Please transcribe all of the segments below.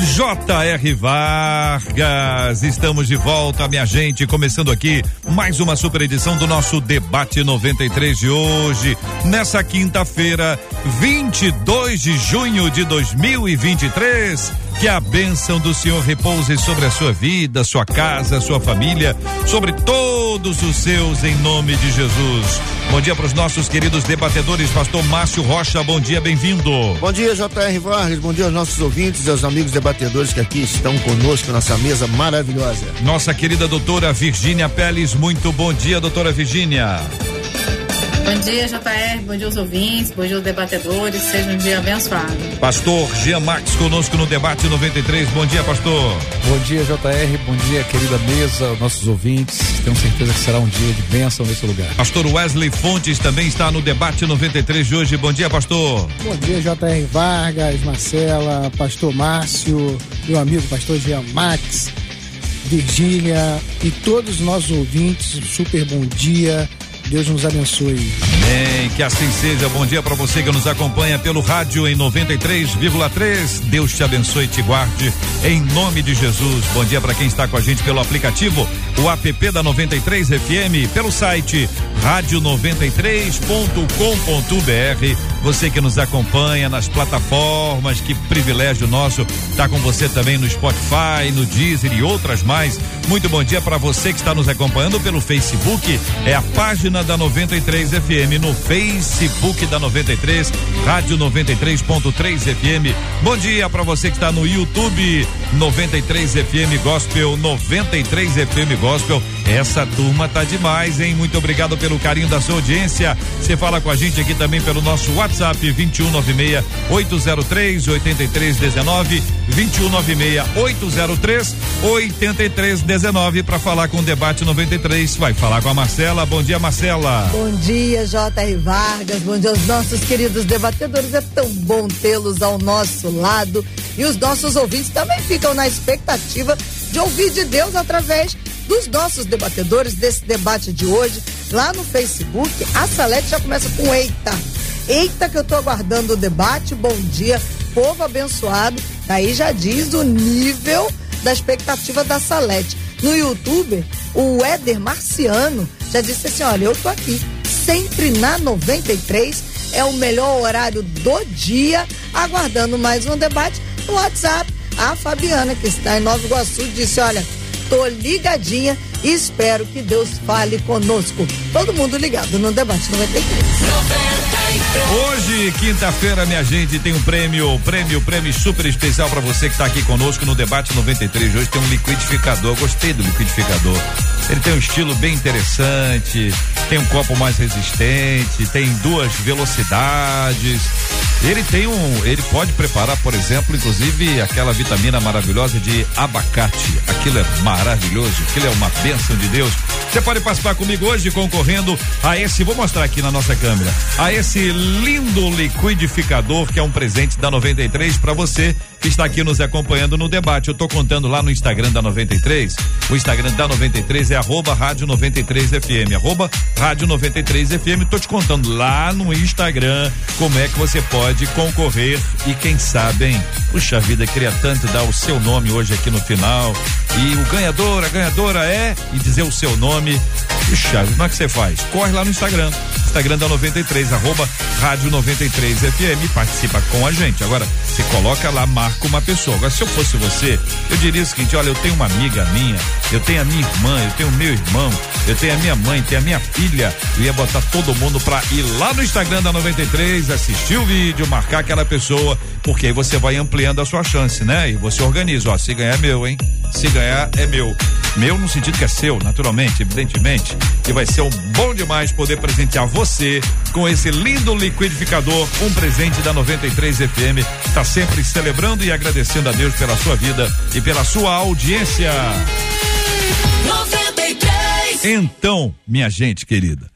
J.R. Vargas. Estamos de volta, minha gente. Começando aqui mais uma super edição do nosso Debate 93 de hoje. Nessa quinta-feira, 22 de junho de 2023. Que a bênção do Senhor repouse sobre a sua vida, sua casa, sua família, sobre todos os seus, em nome de Jesus. Bom dia para os nossos queridos debatedores, Pastor Márcio Rocha. Bom dia, bem-vindo. Bom dia, J.R. Vargas. Bom dia aos nossos ouvintes aos amigos debatedores que aqui estão conosco nessa mesa maravilhosa. Nossa querida doutora Virgínia Peles, muito bom dia, doutora Virgínia. Bom dia, JR. Bom dia aos ouvintes. Bom dia aos debatedores. Seja um dia abençoado. Pastor Jean Max conosco no debate 93. Bom dia, pastor. Bom dia, JR. Bom dia, querida mesa, nossos ouvintes. Tenho certeza que será um dia de bênção nesse lugar. Pastor Wesley Fontes também está no debate 93 de hoje. Bom dia, pastor. Bom dia, JR Vargas, Marcela, pastor Márcio, meu amigo pastor Jean Max, Virgínia e todos os nossos ouvintes. Super bom dia. Deus nos abençoe. Amém. Que assim seja. Bom dia para você que nos acompanha pelo rádio em 93,3. Deus te abençoe e te guarde em nome de Jesus. Bom dia para quem está com a gente pelo aplicativo, o app da 93 FM, pelo site rádio93.com.br. Você que nos acompanha nas plataformas, que privilégio nosso tá com você também no Spotify, no Deezer e outras mais. Muito bom dia para você que está nos acompanhando pelo Facebook. É a página da 93 FM no Facebook da 93, Rádio 93.3 FM. Bom dia para você que está no YouTube 93 FM Gospel, 93 FM Gospel. Essa turma tá demais, hein? Muito obrigado pelo carinho da sua audiência. Você fala com a gente aqui também pelo nosso WhatsApp 2196 803 8319 2196 803 8319 para falar com o debate 93. Vai falar com a Marcela. Bom dia, Marcela. Bom dia, J.R. Vargas. Bom dia aos nossos queridos debatedores. É tão bom tê-los ao nosso lado. E os nossos ouvintes também ficam na expectativa de ouvir de Deus através dos nossos debatedores desse debate de hoje. Lá no Facebook, a Salete já começa com eita. Eita, que eu tô aguardando o debate. Bom dia, povo abençoado. Aí já diz o nível da expectativa da Salete. No YouTube, o Éder Marciano já disse assim: olha, eu tô aqui, sempre na 93, é o melhor horário do dia, aguardando mais um debate. No WhatsApp, a Fabiana, que está em Nova Iguaçu, disse: olha, tô ligadinha espero que Deus fale conosco. Todo mundo ligado no debate 93. Hoje, quinta-feira, minha gente, tem um prêmio, prêmio, prêmio super especial para você que está aqui conosco no debate 93. Hoje tem um liquidificador. Gostei do liquidificador. Ele tem um estilo bem interessante, tem um copo mais resistente, tem duas velocidades. Ele tem um, ele pode preparar, por exemplo, inclusive aquela vitamina maravilhosa de abacate. Aquilo é maravilhoso, aquilo é uma bênção de Deus. Você pode participar comigo hoje concorrendo a esse, vou mostrar aqui na nossa câmera, a esse lindo liquidificador que é um presente da 93 para você que está aqui nos acompanhando no debate. Eu estou contando lá no Instagram da 93. O Instagram da 93 é arroba rádio 93 FM, arroba rádio 93 FM. Tô te contando lá no Instagram como é que você pode concorrer e quem sabe, hein? Puxa vida, queria tanto dar o seu nome hoje aqui no final. E o ganhador, a ganhadora é e dizer o seu nome. Puxa, como é que você faz? Corre lá no Instagram. Instagram da 93, arroba rádio 93 FM. Participa com a gente. Agora, você coloca lá, marca uma pessoa. Agora, se eu fosse você, eu diria o seguinte: olha, eu tenho uma amiga minha, eu tenho a minha irmã, eu tenho o meu irmão, eu tenho a minha mãe, tenho a minha filha. Eu ia botar todo mundo pra ir lá no Instagram da 93, assistir o vídeo, marcar aquela pessoa, porque aí você vai ampliando a sua chance, né? E você organiza, ó, se ganhar é meu, hein? Se ganhar é meu. Meu no sentido que é seu, naturalmente, evidentemente, que vai ser um bom demais poder presentear você com esse lindo liquidificador, um presente da 93 FM. Está sempre celebrando e agradecendo a Deus pela sua vida e pela sua audiência. 93. Então, minha gente querida,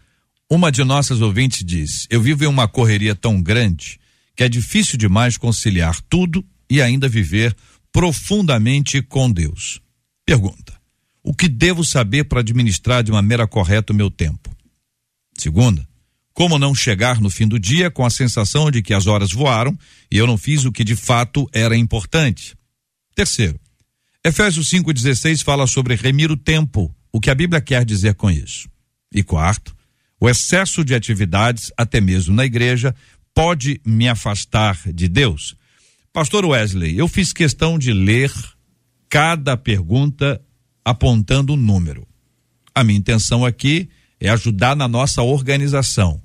uma de nossas ouvintes diz: Eu vivo em uma correria tão grande que é difícil demais conciliar tudo e ainda viver profundamente com Deus. Pergunta: O que devo saber para administrar de maneira correta o meu tempo? Segunda: Como não chegar no fim do dia com a sensação de que as horas voaram e eu não fiz o que de fato era importante? Terceiro: Efésios 5,16 fala sobre remir o tempo, o que a Bíblia quer dizer com isso. E quarto, o excesso de atividades, até mesmo na igreja, pode me afastar de Deus? Pastor Wesley, eu fiz questão de ler cada pergunta apontando um número. A minha intenção aqui é ajudar na nossa organização,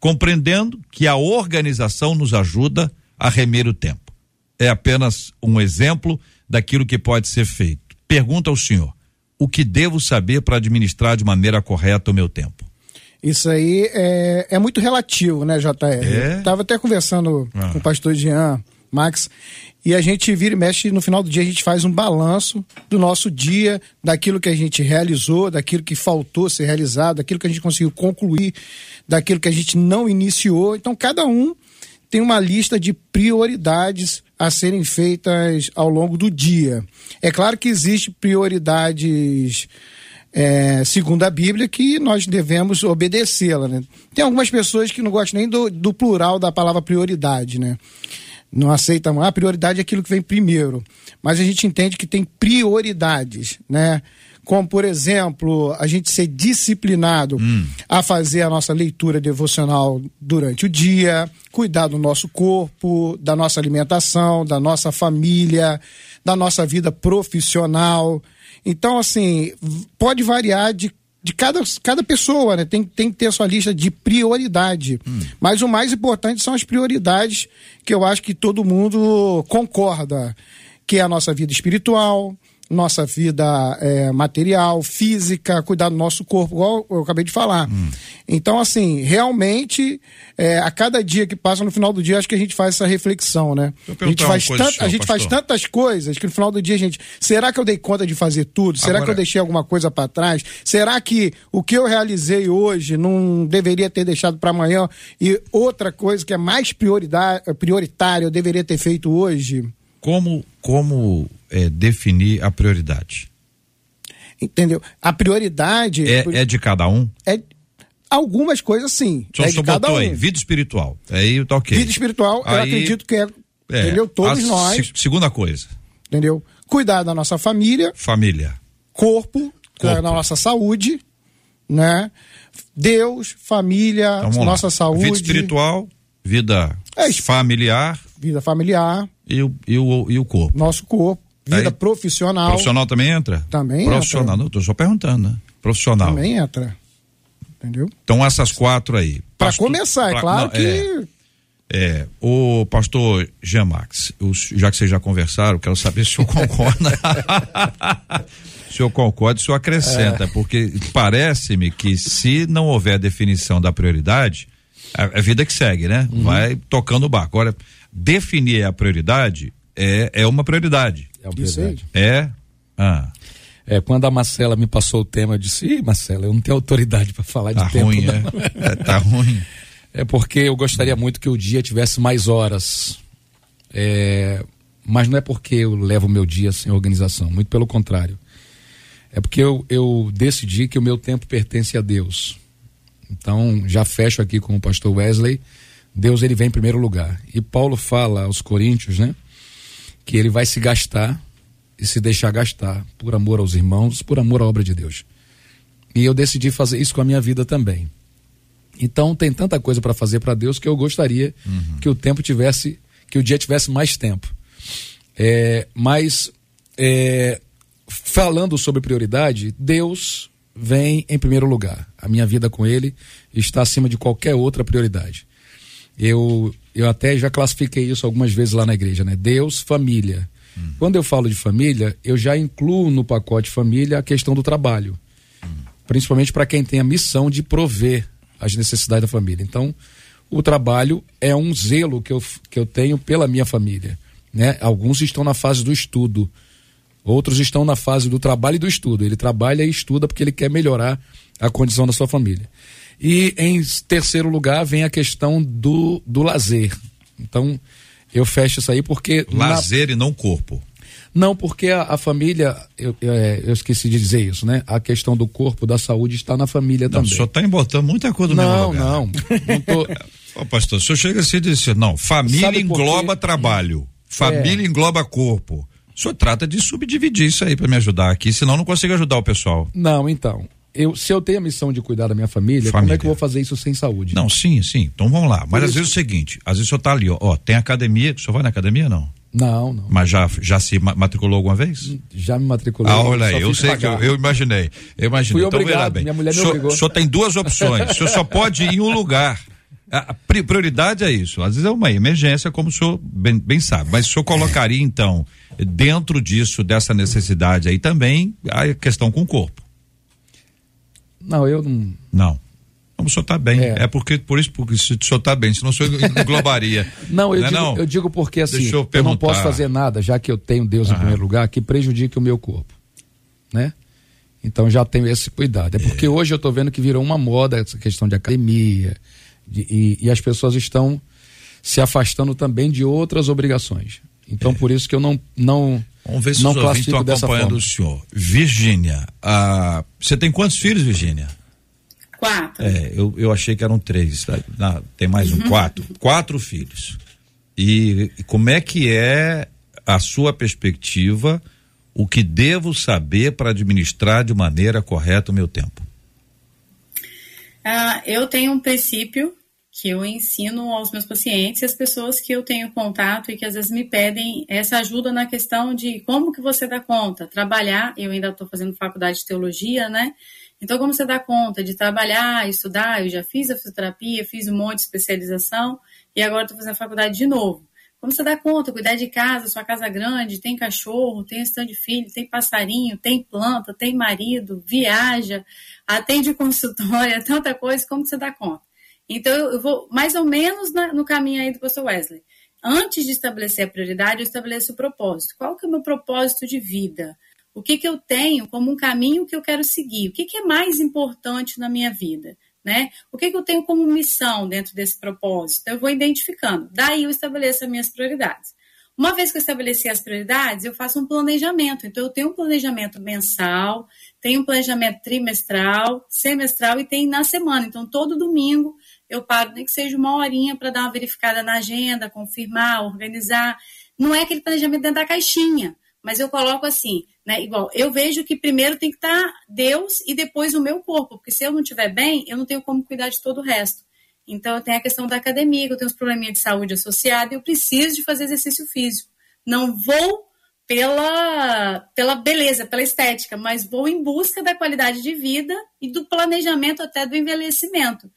compreendendo que a organização nos ajuda a remer o tempo. É apenas um exemplo daquilo que pode ser feito. Pergunta ao senhor: o que devo saber para administrar de maneira correta o meu tempo? Isso aí é, é muito relativo, né, JR? É? Eu tava até conversando Ah. com o pastor Jean, Max, e a gente vira e mexe, no final do dia a gente faz um balanço do nosso dia, daquilo que a gente realizou, daquilo que faltou ser realizado, daquilo que a gente conseguiu concluir, daquilo que a gente não iniciou. Então, cada um tem uma lista de prioridades a serem feitas ao longo do dia. É claro que existem prioridades é, segundo a Bíblia, que nós devemos obedecê-la. Né? Tem algumas pessoas que não gostam nem do, do plural da palavra prioridade, né? Não aceitam, ah, prioridade é aquilo que vem primeiro. Mas a gente entende que tem prioridades, né? Como, por exemplo, a gente ser disciplinado a fazer a nossa leitura devocional durante o dia, cuidar do nosso corpo, da nossa alimentação, da nossa família, da nossa vida profissional. Então, assim, pode variar de, de cada, cada pessoa, né? Tem, tem que ter a sua lista de prioridade. Mas o mais importante são as prioridades que eu acho que todo mundo concorda, que é a nossa vida espiritual, nossa vida eh, material, física, cuidar do nosso corpo, igual eu acabei de falar. Então, assim, realmente, eh, a cada dia que passa, no final do dia, acho que a gente faz essa reflexão, né? A gente, faz, tant- a senhor, gente faz tantas coisas que no final do dia a gente. Será que eu dei conta de fazer tudo? Será que Agora- eu deixei alguma coisa para trás? Será que o que eu realizei hoje não deveria ter deixado para amanhã? E outra coisa que é mais prioritária eu deveria ter feito hoje? Como, como é, definir a prioridade? Entendeu? A prioridade É, é de cada um? é- algumas coisas sim. Só é o de cada um. aí, vida espiritual. Aí tá ok. Vida espiritual, eu Aí, acredito que é, é, entendeu? Todos a nós, se- segunda coisa, entendeu? Cuidar da nossa família, família. corpo, Corpo. da nossa saúde, né? Deus, família, Então, nossa lá. saúde, Vida espiritual, vida É familiar vida familiar, e o, e o, e o corpo. nosso corpo, vida Aí, profissional, Profissional também entra? Também Profissional, entra. não, tô só perguntando, né? Profissional. também entra. Entendeu? Então essas quatro aí. Para começar, é pra- claro não, que é, é, o pastor Jean Max, já que vocês já conversaram, quero saber se o senhor concorda. se o senhor concorda, se o senhor acrescenta, É. porque parece-me que se não houver definição da prioridade, é a vida que segue, né? Uhum. Vai tocando o barco. Agora, definir a prioridade é, é uma prioridade. É uma verdade. É. Ah, É, quando a Marcela me passou o tema, eu disse, Ih, Marcela, eu não tenho autoridade para falar de tá tempo. ruim, não." né? É, tá ruim. É porque eu gostaria muito que o dia tivesse mais horas. É, mas não é porque eu levo o meu dia sem organização, muito pelo contrário. É porque eu, eu decidi que o meu tempo pertence a Deus. Então, já fecho aqui com o pastor Wesley. Deus ele vem em primeiro lugar. E Paulo fala aos Coríntios, né? Que ele vai se gastar e se deixar gastar por amor aos irmãos, por amor à obra de Deus. E eu decidi fazer isso com a minha vida também. Então tem tanta coisa para fazer para Deus que eu gostaria que o tempo tivesse, que o dia tivesse mais tempo. É, mas é, falando sobre prioridade, Deus vem em primeiro lugar. A minha vida com Ele está acima de qualquer outra prioridade. Eu, eu até já classifiquei isso algumas vezes lá na igreja, né? Deus, família. Quando eu falo de família, eu já incluo no pacote família a questão do trabalho. Principalmente para quem tem a missão de prover as necessidades da família. Então, o trabalho é um zelo que eu, que eu tenho pela minha família. Né? Alguns estão na fase do estudo, outros estão na fase do trabalho e do estudo. Ele trabalha e estuda porque ele quer melhorar a condição da sua família. E em terceiro lugar vem a questão do, do lazer. Então, eu fecho isso aí porque. Lazer na... e não corpo. Não, porque a, a família, eu, eu, é, eu, esqueci de dizer isso, né? A questão do corpo, da saúde está na família não, também. O senhor está embotando muita coisa no não, mesmo. Não, não. Tô... Ô, pastor, o senhor chega assim e diz assim, não, família engloba trabalho, família é. engloba corpo. O senhor trata de subdividir isso aí para me ajudar aqui, senão não consigo ajudar o pessoal. Não, então eu, se eu tenho a missão de cuidar da minha família, família, como é que eu vou fazer isso sem saúde? Não, sim, sim. Então vamos lá. Mas Por às isso... vezes é o seguinte, às vezes o senhor tá ali, ó, ó, tem academia, o senhor vai na academia não? Não, não. Mas já, já se matriculou alguma vez? Já me matriculei. Ah, olha aí, eu sei pagar. que eu, eu, imaginei. Eu imaginei. Fui então, obrigado, bem. minha mulher me obrigou. O senhor tem duas opções, o senhor só pode ir em um lugar. A prioridade é isso. Às vezes é uma emergência, como o senhor bem, bem sabe. Mas o senhor colocaria, então, dentro disso, dessa necessidade aí também, a questão com o corpo. Não, eu não. Não. O senhor está bem. É. é. porque, por isso, porque se o senhor está bem, senão o senhor englobaria. não, eu, não, é digo, não? eu digo porque assim, eu, eu, não posso fazer nada, já que eu tenho Deus em primeiro lugar, que prejudique o meu corpo. Né? Então já tenho esse cuidado. É porque é. hoje eu estou vendo que virou uma moda essa questão de academia. E, e, as pessoas estão se afastando também de outras obrigações. Então, é. por isso que eu não, não Vamos ver se não os ouvintes estão acompanhando o senhor. Virgínia, ah, você tem quantos filhos, Virgínia? Quatro. É, eu, eu achei que eram três, tá? Não, tem mais um, uhum. quatro. Quatro filhos. E, e como é que é a sua perspectiva, o que devo saber para administrar de maneira correta o meu tempo? Ah, eu tenho um princípio que eu ensino aos meus pacientes e às pessoas que eu tenho contato e que às vezes me pedem essa ajuda na questão de como que você dá conta, trabalhar, eu ainda estou fazendo faculdade de teologia, né? Então, como você dá conta de trabalhar, estudar, eu já fiz a fisioterapia, fiz um monte de especialização e agora estou fazendo a faculdade de novo. Como você dá conta, cuidar de casa, sua casa é grande, tem cachorro, tem stand de filho, tem passarinho, tem planta, tem marido, viaja, atende consultório, tanta coisa, como você dá conta? Então, eu vou mais ou menos na, no caminho aí do pastor Wesley. Antes de estabelecer a prioridade, eu estabeleço o propósito. Qual que é o meu propósito de vida? O que, que eu tenho como um caminho que eu quero seguir? O que, que é mais importante na minha vida? Né? O que, que eu tenho como missão dentro desse propósito? Eu vou identificando. Daí eu estabeleço as minhas prioridades. Uma vez que eu estabeleci as prioridades, eu faço um planejamento. Então, eu tenho um planejamento mensal, tenho um planejamento trimestral, semestral e tem na semana. Então, todo domingo eu paro, nem que seja uma horinha para dar uma verificada na agenda, confirmar, organizar. Não é aquele planejamento dentro da caixinha, mas eu coloco assim, né? Igual, eu vejo que primeiro tem que estar tá Deus e depois o meu corpo, porque se eu não estiver bem, eu não tenho como cuidar de todo o resto. Então, tem a questão da academia, que eu tenho uns probleminhas de saúde associados, eu preciso de fazer exercício físico. Não vou pela, pela beleza, pela estética, mas vou em busca da qualidade de vida e do planejamento até do envelhecimento.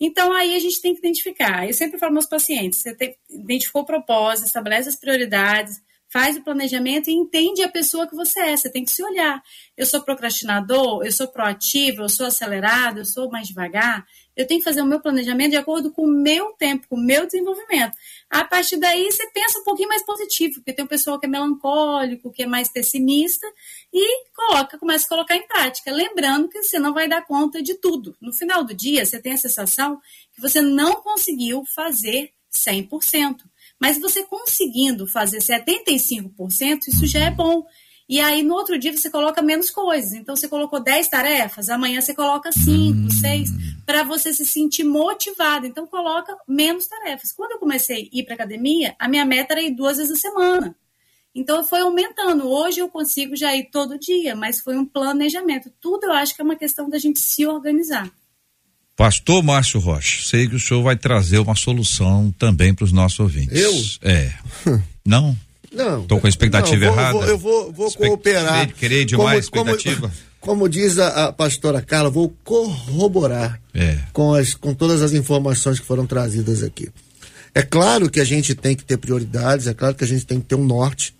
Então, aí a gente tem que identificar. Eu sempre falo meus pacientes: você tem, identificou o propósito, estabelece as prioridades, faz o planejamento e entende a pessoa que você é. Você tem que se olhar. Eu sou procrastinador, eu sou proativo, eu sou acelerado, eu sou mais devagar. Eu tenho que fazer o meu planejamento de acordo com o meu tempo, com o meu desenvolvimento. A partir daí, você pensa um pouquinho mais positivo, porque tem um pessoal que é melancólico, que é mais pessimista, e coloca, começa a colocar em prática. Lembrando que você não vai dar conta de tudo. No final do dia, você tem a sensação que você não conseguiu fazer 100%. Mas você conseguindo fazer 75%, isso já é bom. E aí, no outro dia, você coloca menos coisas. Então, você colocou 10 tarefas, amanhã você coloca 5, 6, hum. para você se sentir motivado. Então, coloca menos tarefas. Quando eu comecei a ir para academia, a minha meta era ir duas vezes a semana. Então, foi aumentando. Hoje eu consigo já ir todo dia, mas foi um planejamento. Tudo eu acho que é uma questão da gente se organizar. Pastor Márcio Rocha, sei que o senhor vai trazer uma solução também para os nossos ouvintes. Eu? É. Não? Não. Estou com a expectativa não, vou, errada? Vou, eu vou, vou Expect... cooperar. Querer demais como, expectativa? Como, como diz a, a, pastora Carla, vou corroborar é. com, as, com todas as informações que foram trazidas aqui. É claro que a gente tem que ter prioridades, é claro que a gente tem que ter um norte,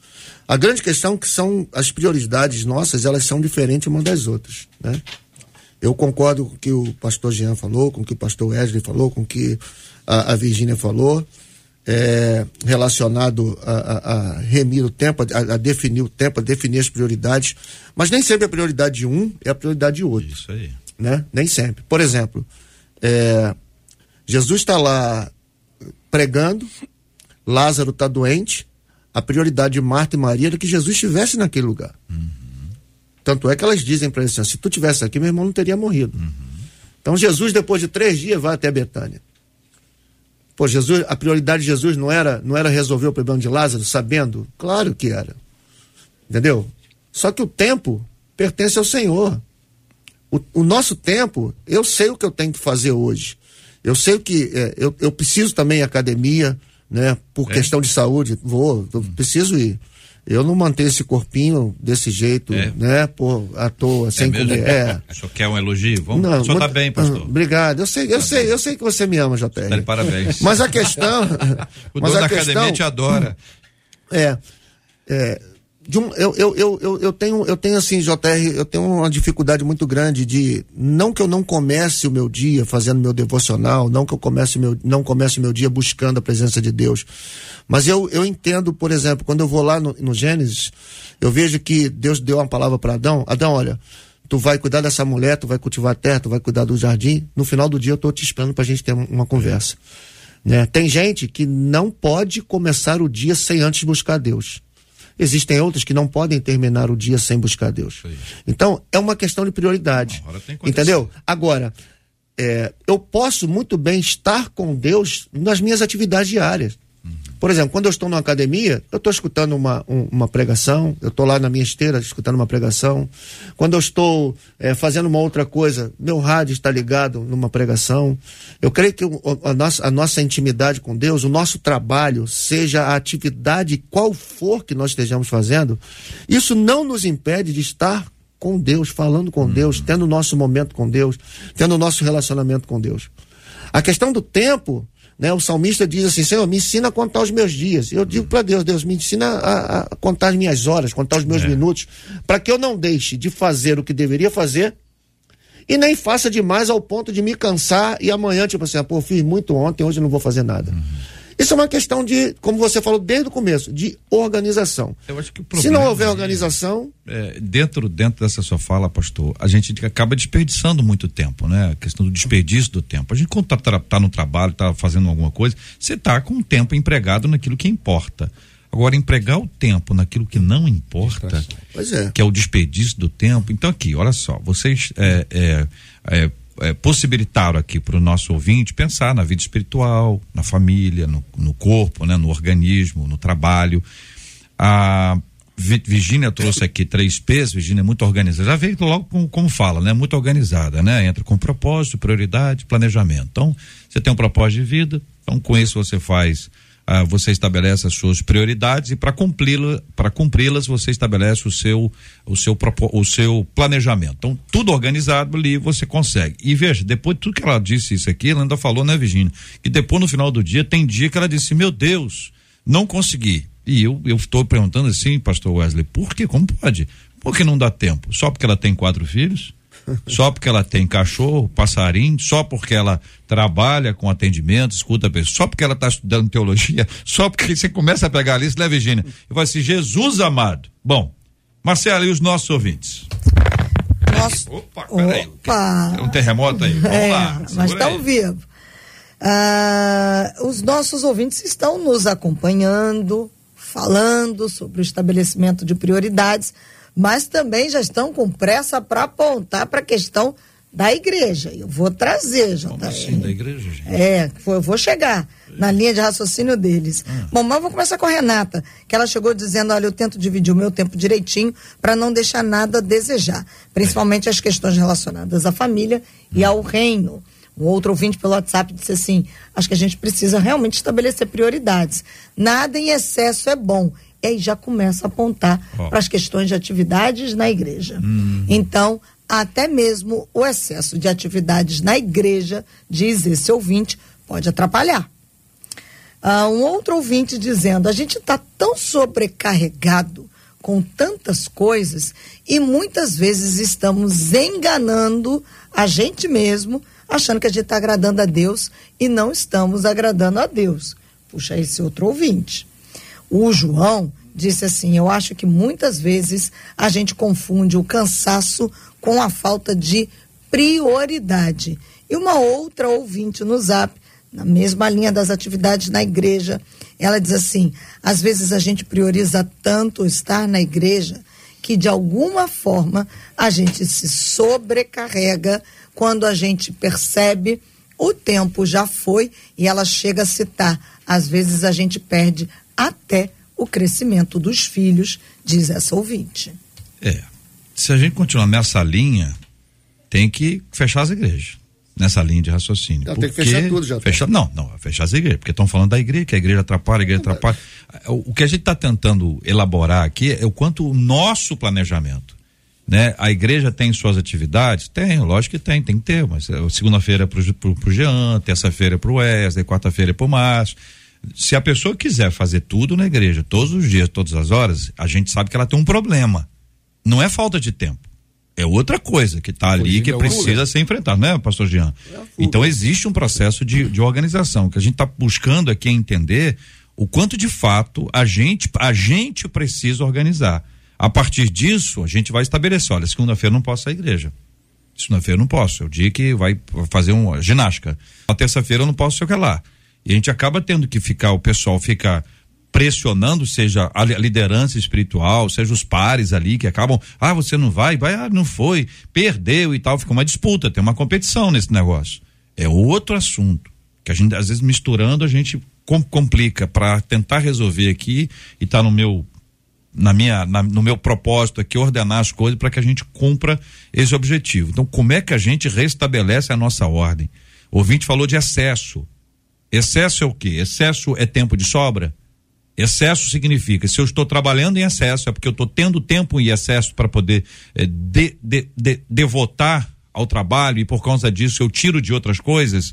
A grande questão é que são as prioridades nossas, elas são diferentes umas das outras, né? Eu concordo com o que o pastor Jean falou, com o que o pastor Wesley falou, com o que a, a Virgínia falou, é, relacionado a, a, a, remir o tempo, a, a, definir o tempo, a definir as prioridades. Mas nem sempre a prioridade de um é a prioridade de outro. Isso aí. Né? Nem sempre. Por exemplo, é, Jesus está lá pregando, Lázaro está doente, a prioridade de Marta e Maria era que Jesus estivesse naquele lugar. Uhum. Tanto é que elas dizem para ele assim: se tu tivesse aqui, meu irmão não teria morrido. Uhum. Então Jesus, depois de três dias, vai até Betânia. Pô, Jesus, a prioridade de Jesus não era, não era resolver o problema de Lázaro, sabendo? Claro que era. Entendeu? Só que o tempo pertence ao Senhor. O, o nosso tempo, eu sei o que eu tenho que fazer hoje. Eu sei que é, eu, eu preciso também ir à academia, né? Por é? questão de saúde, vou, eu preciso ir. Eu não manter esse corpinho desse jeito, é. né? Por à toa, sem é comer. É. O senhor quer um elogio? Vamos, não, o senhor tá bem, pastor. Obrigado. Eu sei, eu tá sei, bem. eu sei que você me ama, JR. Tá parabéns. Mas a questão. o mas dono a da questão, academia te adora. É. é um, eu, eu, eu, eu, eu, tenho, eu tenho assim, JR, eu tenho uma dificuldade muito grande de não que eu não comece o meu dia fazendo meu devocional, não que eu comece meu, não comece o meu dia buscando a presença de Deus. Mas eu, eu entendo, por exemplo, quando eu vou lá no, no Gênesis, eu vejo que Deus deu uma palavra para Adão. Adão, olha, tu vai cuidar dessa mulher, tu vai cultivar a terra, tu vai cuidar do jardim. No final do dia eu tô te esperando pra gente ter uma conversa. Né? Tem gente que não pode começar o dia sem antes buscar Deus. Existem outros que não podem terminar o dia sem buscar Deus. Então, é uma questão de prioridade. Entendeu? Agora, é, eu posso muito bem estar com Deus nas minhas atividades diárias. Por exemplo, quando eu estou numa academia, eu estou escutando uma, um, uma pregação, eu estou lá na minha esteira escutando uma pregação. Quando eu estou é, fazendo uma outra coisa, meu rádio está ligado numa pregação. Eu creio que o, a, nossa, a nossa intimidade com Deus, o nosso trabalho, seja a atividade qual for que nós estejamos fazendo, isso não nos impede de estar com Deus, falando com Deus, tendo o nosso momento com Deus, tendo o nosso relacionamento com Deus. A questão do tempo né? O salmista diz assim: Senhor, me ensina a contar os meus dias. Eu digo para Deus: Deus, me ensina a, a, contar as minhas horas, contar os meus é. minutos, para que eu não deixe de fazer o que deveria fazer e nem faça demais ao ponto de me cansar e amanhã, tipo assim, ah, pô, fiz muito ontem, hoje não vou fazer nada. Uhum. Isso é uma questão de, como você falou desde o começo, de organização. Eu acho que Se não houver organização. É, dentro, dentro dessa sua fala, pastor, a gente acaba desperdiçando muito tempo, né? A questão do desperdício do tempo. A gente, quando está tá no trabalho, está fazendo alguma coisa, você está com o tempo empregado naquilo que importa. Agora, empregar o tempo naquilo que não importa, é. que é o desperdício do tempo. Então, aqui, olha só, vocês é, é, é possibilitaram aqui para o nosso ouvinte pensar na vida espiritual, na família, no, no corpo, né, no organismo, no trabalho. A Virgínia trouxe aqui três P's, Virgínia é muito organizada. Já veio logo como, como fala, né? Muito organizada, né? Entra com propósito, prioridade, planejamento. Então, você tem um propósito de vida, então com isso você faz ah, você estabelece as suas prioridades e para cumpri-las, cumpri-las você estabelece o seu o seu o seu planejamento. Então, tudo organizado ali você consegue. E veja, depois de tudo que ela disse isso aqui, ela ainda falou, né, Virginia, que depois no final do dia tem dia que ela disse: "Meu Deus, não consegui". E eu eu estou perguntando assim, pastor Wesley, por que? Como pode? Por que não dá tempo? Só porque ela tem quatro filhos? Só porque ela tem cachorro, passarinho, só porque ela trabalha com atendimento, escuta pessoas, só porque ela está estudando teologia, só porque você começa a pegar a lista, né, Virginia? E vai assim, Jesus amado. Bom, Marcela, e os nossos ouvintes? Nossa. Opa, peraí. Opa. Tem um terremoto aí. Vamos é, lá. Mas está ao vivo. Ah, os nossos ouvintes estão nos acompanhando, falando sobre o estabelecimento de prioridades mas também já estão com pressa para apontar para a questão da igreja. Eu vou trazer, já Como assim, da igreja, gente? É, eu vou chegar na linha de raciocínio deles. Hum. Bom, mas vou começar com a Renata, que ela chegou dizendo: olha, eu tento dividir o meu tempo direitinho para não deixar nada a desejar, principalmente as questões relacionadas à família e ao reino. Um outro ouvinte pelo WhatsApp disse assim: acho que a gente precisa realmente estabelecer prioridades. Nada em excesso é bom e aí já começa a apontar oh. para as questões de atividades na igreja. Hum. Então, até mesmo o excesso de atividades na igreja, diz esse ouvinte, pode atrapalhar. Uh, um outro ouvinte dizendo: a gente está tão sobrecarregado com tantas coisas e muitas vezes estamos enganando a gente mesmo, achando que a gente está agradando a Deus e não estamos agradando a Deus. Puxa, esse outro ouvinte. O João disse assim: Eu acho que muitas vezes a gente confunde o cansaço com a falta de prioridade. E uma outra ouvinte no zap, na mesma linha das atividades na igreja, ela diz assim: às vezes a gente prioriza tanto estar na igreja que de alguma forma a gente se sobrecarrega quando a gente percebe o tempo já foi e ela chega a citar. Às vezes a gente perde até o crescimento dos filhos, diz essa ouvinte. É. Se a gente continuar nessa linha, tem que fechar as igrejas nessa linha de raciocínio. Não, tem que fechar tudo já. Fechar, não, não, fechar as igrejas, porque estão falando da igreja, que a igreja atrapalha, a igreja atrapalha. O, o que a gente está tentando elaborar aqui é o quanto o nosso planejamento. Né? A igreja tem suas atividades? Tem, lógico que tem, tem que ter, mas é, segunda-feira é pro, pro, pro Jean, terça-feira é pro Wesley, quarta-feira é pro Márcio. Se a pessoa quiser fazer tudo na igreja, todos os dias, todas as horas, a gente sabe que ela tem um problema. Não é falta de tempo é outra coisa que está ali que precisa ser enfrentada, não é, pastor Jean? É então existe um processo de, de organização que a gente está buscando aqui entender o quanto de fato a gente, a gente precisa organizar. A partir disso, a gente vai estabelecer, olha, segunda-feira não posso ir à igreja. Segunda-feira não posso, é o dia que vai fazer uma ginástica. Na terça-feira eu não posso sei o que lá. E a gente acaba tendo que ficar, o pessoal fica pressionando, seja a liderança espiritual, seja os pares ali que acabam, ah, você não vai, vai, ah, não foi, perdeu e tal, fica uma disputa, tem uma competição nesse negócio. É outro assunto que a gente às vezes misturando a gente com, complica para tentar resolver aqui e tá no meu na minha na, no meu propósito aqui ordenar as coisas para que a gente cumpra esse objetivo. Então, como é que a gente restabelece a nossa ordem? O ouvinte falou de excesso. Excesso é o quê? Excesso é tempo de sobra? Excesso significa, se eu estou trabalhando em excesso, é porque eu estou tendo tempo em excesso para poder é, de, de, de, devotar ao trabalho e por causa disso eu tiro de outras coisas.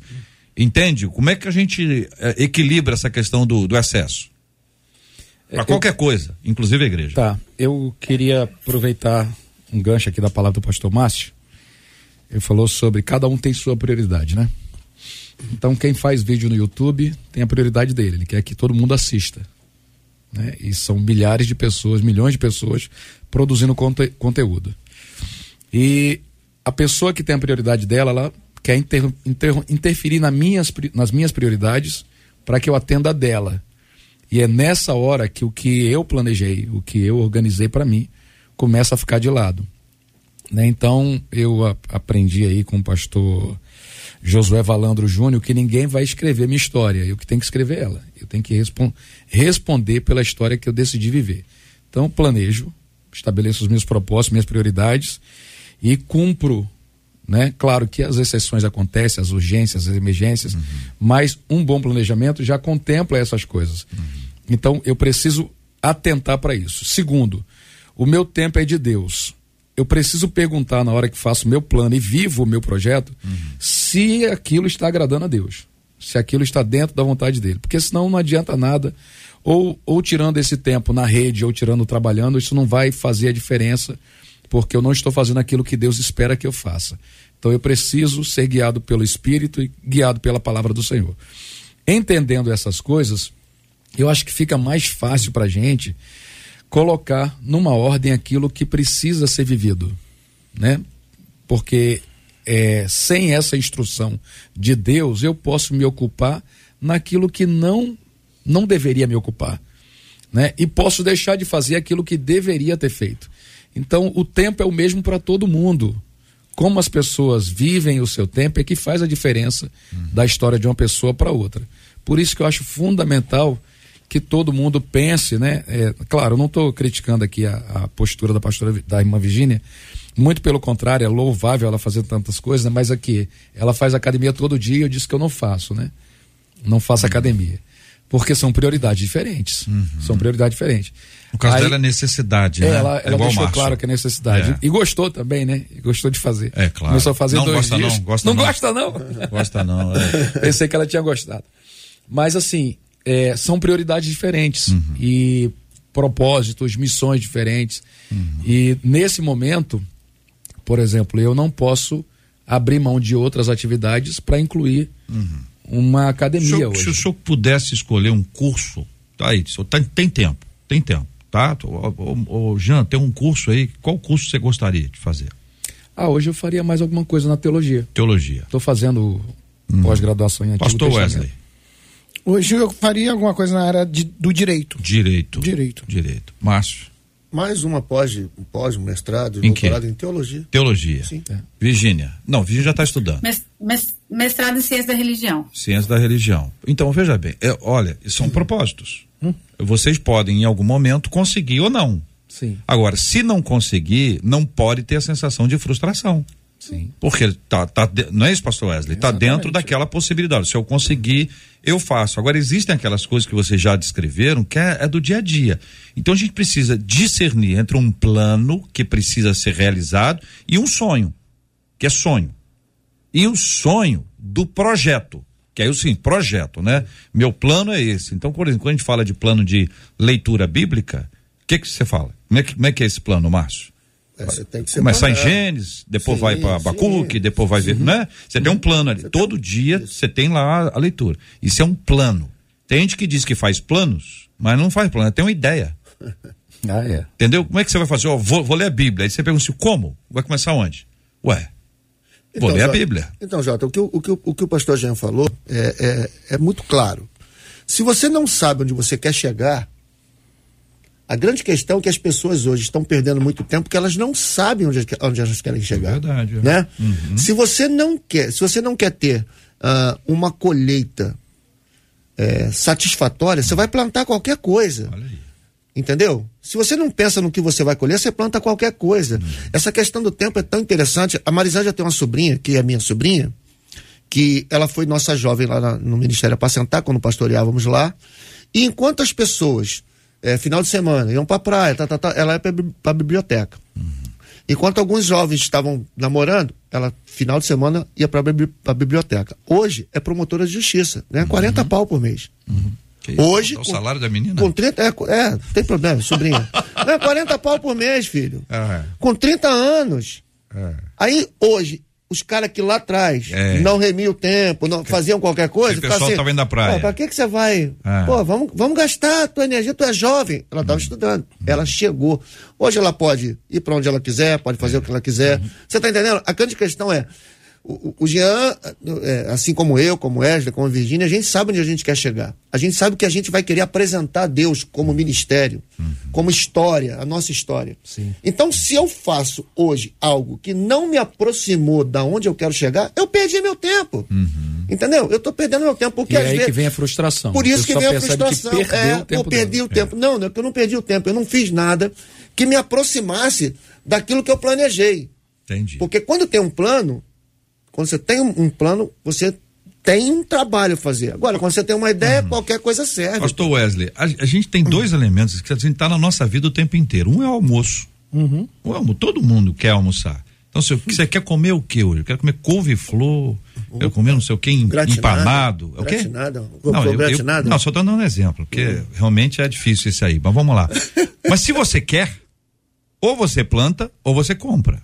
Entende? Como é que a gente é, equilibra essa questão do, do excesso? Para qualquer coisa, inclusive a igreja. Tá. Eu queria aproveitar um gancho aqui da palavra do pastor Márcio. Ele falou sobre cada um tem sua prioridade, né? Então, quem faz vídeo no YouTube tem a prioridade dele, ele quer que todo mundo assista. Né? E são milhares de pessoas, milhões de pessoas produzindo conte conteúdo. E a pessoa que tem a prioridade dela, ela quer inter inter interferir nas minhas, nas minhas prioridades para que eu atenda a dela. E é nessa hora que o que eu planejei, o que eu organizei para mim, começa a ficar de lado. Né? Então, eu aprendi aí com o pastor Josué Valandro Júnior que ninguém vai escrever minha história, eu que tenho que escrever ela. Eu tenho que respon responder pela história que eu decidi viver. Então, planejo, estabeleço os meus propósitos, minhas prioridades e cumpro. Né? Claro que as exceções acontecem, as urgências, as emergências, uhum. mas um bom planejamento já contempla essas coisas. Uhum. Então, eu preciso atentar para isso. Segundo, o meu tempo é de Deus eu preciso perguntar na hora que faço meu plano e vivo o meu projeto uhum. se aquilo está agradando a Deus, se aquilo está dentro da vontade dele, porque senão não adianta nada. Ou, ou tirando esse tempo na rede ou tirando trabalhando, isso não vai fazer a diferença, porque eu não estou fazendo aquilo que Deus espera que eu faça. Então eu preciso ser guiado pelo Espírito e guiado pela palavra do Senhor. Entendendo essas coisas, eu acho que fica mais fácil para a gente colocar numa ordem aquilo que precisa ser vivido, né? Porque é, sem essa instrução de Deus eu posso me ocupar naquilo que não não deveria me ocupar, né? E posso deixar de fazer aquilo que deveria ter feito. Então o tempo é o mesmo para todo mundo. Como as pessoas vivem o seu tempo é que faz a diferença uhum. da história de uma pessoa para outra. Por isso que eu acho fundamental que todo mundo pense, né? É, claro, eu não estou criticando aqui a, a, postura da pastora da irmã Virgínia, muito pelo contrário, é louvável ela fazer tantas coisas, né? mas aqui, ela faz academia todo dia, eu disse que eu não faço, né? Não faço academia. Porque são prioridades diferentes. Uhum. São prioridades diferentes. No caso Aí, dela é necessidade, é, né? Ela, ela deixou claro que é necessidade. É. E gostou também, né? gostou de fazer. É, claro. Começou a fazer não dois gosta dias. Não, gosta não, não. gosta não. Gosta não, é. Pensei que ela tinha gostado. Mas assim, é, são prioridades diferentes. Uhum. E propósitos, missões diferentes. E nesse momento, por exemplo, eu não posso abrir mão de outras atividades para incluir uma academia Se, o- hoje. se o senhor pudesse escolher um curso, tá aí, o senhor tem, tem tempo, tem tempo, tá? Ô, ô, Jean, tem um curso aí, qual curso você gostaria de fazer? Ah, hoje eu faria mais alguma coisa na teologia. Teologia. Estou fazendo pós-graduação em Antigo Pastor Testamento. Wesley, Hoje eu faria alguma coisa na área de- do direito. direito. Direito. Direito. Márcio, Mais uma pós, um pós, um mestrado, Em quê? doutorado em teologia. teologia. Sim. Virgínia. Não, Virgínia já está estudando. Mes- mes- Mestrado em Ciência da Religião. Ciência da religião. Então, veja bem, é, olha, são propósitos. Hum. Vocês podem, em algum momento, conseguir ou não. Sim, Agora, se não conseguir, não pode ter a sensação de frustração. Sim. Porque tá, tá não é isso, pastor Wesley? Está dentro daquela possibilidade. Se eu conseguir, eu faço. Agora, existem aquelas coisas que vocês já descreveram que é, é do dia a dia. Então a gente precisa discernir entre um plano que precisa ser realizado e um sonho, que é sonho. E o sonho do projeto. Que aí sim, projeto, né? Meu plano é esse. Então, por exemplo, quando a gente fala de plano de leitura bíblica, o que que você fala? Como é que, como é, que é esse plano, Márcio? É, Começar em. Gênesis, depois Sim, vai para Abacuque, sim. depois vai ver, né? Você tem um plano ali. Todo dia você tem lá a leitura. Isso é um plano. Tem gente que diz que faz planos, mas não faz plano, tem uma ideia. Ah, é. Entendeu? Como é que você vai fazer? Ó, vou, vou ler a Bíblia. Aí você pergunta assim, como? Vai começar onde? Ué, vou ler a Bíblia. Então, Jota, o que, o, o que, o- o que o pastor Jean falou é, é, é muito claro. Se você não sabe onde você quer chegar, a grande questão é que as pessoas hoje estão perdendo muito tempo porque elas não sabem onde, onde elas querem chegar. verdade, é. Né? Se você não quer, se você não quer ter ah, uma colheita eh, satisfatória, você vai plantar qualquer coisa. Olha aí. Entendeu? Se você não pensa no que você vai colher, você planta qualquer coisa. Essa questão do tempo é tão interessante. A Marisângela tem uma sobrinha, que é minha sobrinha, que ela foi nossa jovem lá na- no Ministério Apacentar, quando pastoreávamos lá. E enquanto as pessoas, eh, final de semana, iam pra praia, tá, tá, tá, ela ia pra, bib- pra biblioteca. Enquanto alguns jovens estavam namorando, ela, final de semana, ia pra, pra biblioteca. Hoje é promotora de justiça, né? 40 pau por mês. Isso? Hoje, É o com- salário da menina? Com 30, é, é, tem problema, sobrinha. Não, é 40 pau por mês, filho. É. Com 30 anos. É. Aí, hoje, os caras que lá atrás É. não remiam o tempo, não faziam qualquer coisa. Esse pessoal ficava tava indo na praia. Pô, pra que, que você vai? É. Pô, vamos, vamos gastar a tua energia, tu é jovem. Ela Hum. estava estudando. Ela chegou. Hoje ela pode ir para onde ela quiser, pode fazer o que ela quiser. Uhum. Você tá entendendo? A grande questão é. O, o- Jean, é, assim como eu, como Wesley, como a Virgínia, a gente sabe onde a gente quer chegar. A gente sabe que a gente vai querer apresentar Deus como ministério, como história, a nossa história. Sim. Então, se eu faço hoje algo que não me aproximou da onde eu quero chegar, eu perdi meu tempo. Entendeu? Eu tô perdendo meu tempo. Porque E é aí vezes... que vem a frustração. Por isso que vem a frustração. É, eu perdi o tempo. Não, não é que eu não perdi o tempo. Eu não fiz nada que me aproximasse daquilo que eu planejei. Entendi. Porque quando tem um plano, quando você tem um, plano, você tem um trabalho a fazer. Agora, quando você tem uma ideia, qualquer coisa serve. Pastor Wesley, a, a gente tem dois elementos que a gente está na nossa vida o tempo inteiro. Um é o almoço. Uhum. O almo, todo mundo quer almoçar. Então, se você quer comer o que hoje? Eu quero comer couve-flor, quero comer não sei o que, empanado. É o quê? Gratinado. Não, eu, eu, não, só dando um exemplo, porque realmente é difícil isso aí. Mas vamos lá. Mas se você quer, ou você planta, ou você compra.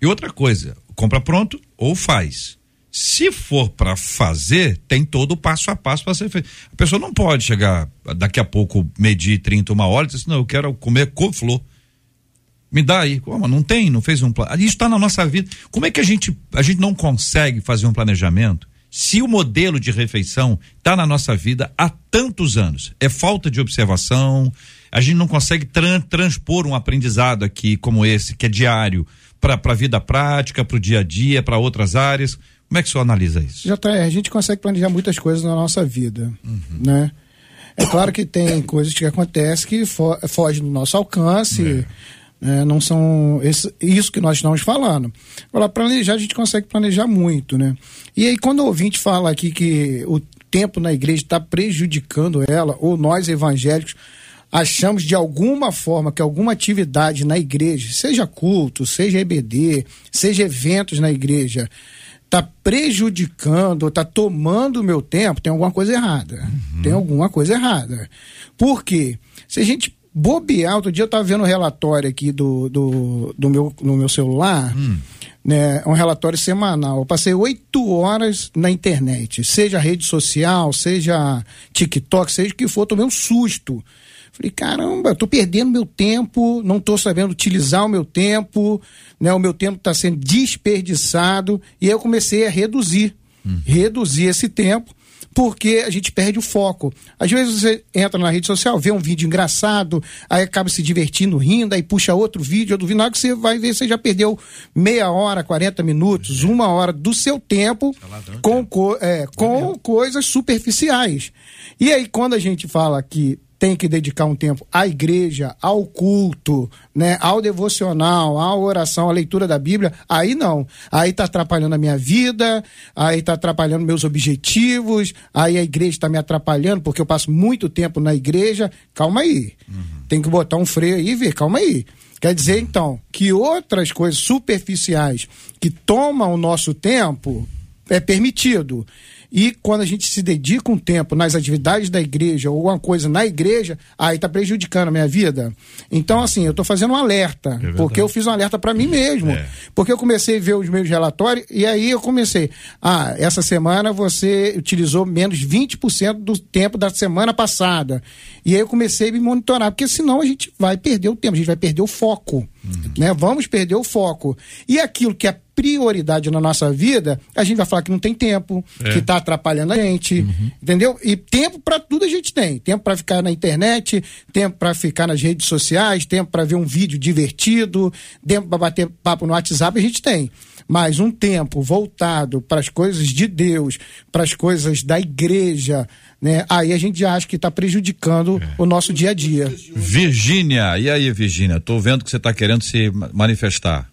E outra coisa, compra pronto ou faz. Se for para fazer, tem todo o passo a passo para ser feito. A pessoa não pode chegar daqui a pouco, medir 30, uma hora e dizer assim, não, eu quero comer couve-flor. Me dá aí. Como? Não tem, não fez um plano. Isso está na nossa vida. Como é que a gente, a gente não consegue fazer um planejamento se o modelo de refeição está na nossa vida há tantos anos? É falta de observação, a gente não consegue tran- transpor um aprendizado aqui como esse, que é diário, para a vida prática, para o dia a dia, para outras áreas. Como é que o senhor analisa isso? Já tá, a gente consegue planejar muitas coisas na nossa vida, né? É claro que tem coisas que acontecem que fo fogem do nosso alcance, né? não são esse- isso que nós estamos falando. Agora, planejar, a gente consegue planejar muito, né? E aí, quando o ouvinte fala aqui que o tempo na igreja está prejudicando ela, ou nós evangélicos achamos de alguma forma que alguma atividade na igreja, seja culto, seja EBD, seja eventos na igreja, está prejudicando, está tomando o meu tempo, tem alguma coisa errada. Tem alguma coisa errada. Por quê? Se a gente bobear, outro dia eu estava vendo um relatório aqui do, do, do meu, no meu celular, né, um relatório semanal. Eu passei oito horas na internet, seja rede social, seja TikTok, seja o que for, tomei um susto. Falei, caramba, tô perdendo meu tempo, não tô sabendo utilizar o meu tempo, né? O meu tempo está sendo desperdiçado. E aí eu comecei a reduzir, reduzir esse tempo porque a gente perde o foco. Às vezes você entra na rede social, vê um vídeo engraçado, aí acaba se divertindo, rindo, aí puxa outro vídeo, outro vídeo, na hora que você vai ver, você já perdeu meia hora, 40 minutos, uma hora do seu tempo com, co é, com coisas superficiais. E aí, quando a gente fala que tem que dedicar um tempo à igreja, ao culto, né, ao devocional, à oração, à leitura da Bíblia, aí não. Aí tá atrapalhando a minha vida, aí tá atrapalhando meus objetivos, aí a igreja está me atrapalhando porque eu passo muito tempo na igreja. Calma aí. Tem que botar um freio aí e ver, calma aí. Quer dizer, então, que outras coisas superficiais que tomam o nosso tempo é permitido. E quando a gente se dedica um tempo nas atividades da igreja ou alguma coisa na igreja, aí está prejudicando a minha vida. Então, assim, eu estou fazendo um alerta, porque eu fiz um alerta para mim mesmo. É. Porque eu comecei a ver os meus relatórios e aí eu comecei. Ah, essa semana você utilizou menos 20% do tempo da semana passada. E aí eu comecei a me monitorar, porque senão a gente vai perder o tempo, a gente vai perder o foco. Né? Vamos perder o foco. E aquilo que é prioridade na nossa vida, a gente vai falar que não tem tempo, É. que está atrapalhando a gente, entendeu? E tempo para tudo a gente tem. Tempo para ficar na internet, tempo para ficar nas redes sociais, tempo para ver um vídeo divertido, tempo para bater papo no WhatsApp a gente tem. Mas um tempo voltado para as coisas de Deus, para as coisas da igreja, né? Aí a gente acha que está prejudicando o nosso dia a dia. Virgínia, e aí, Virgínia? Tô vendo que você está querendo se ma- manifestar.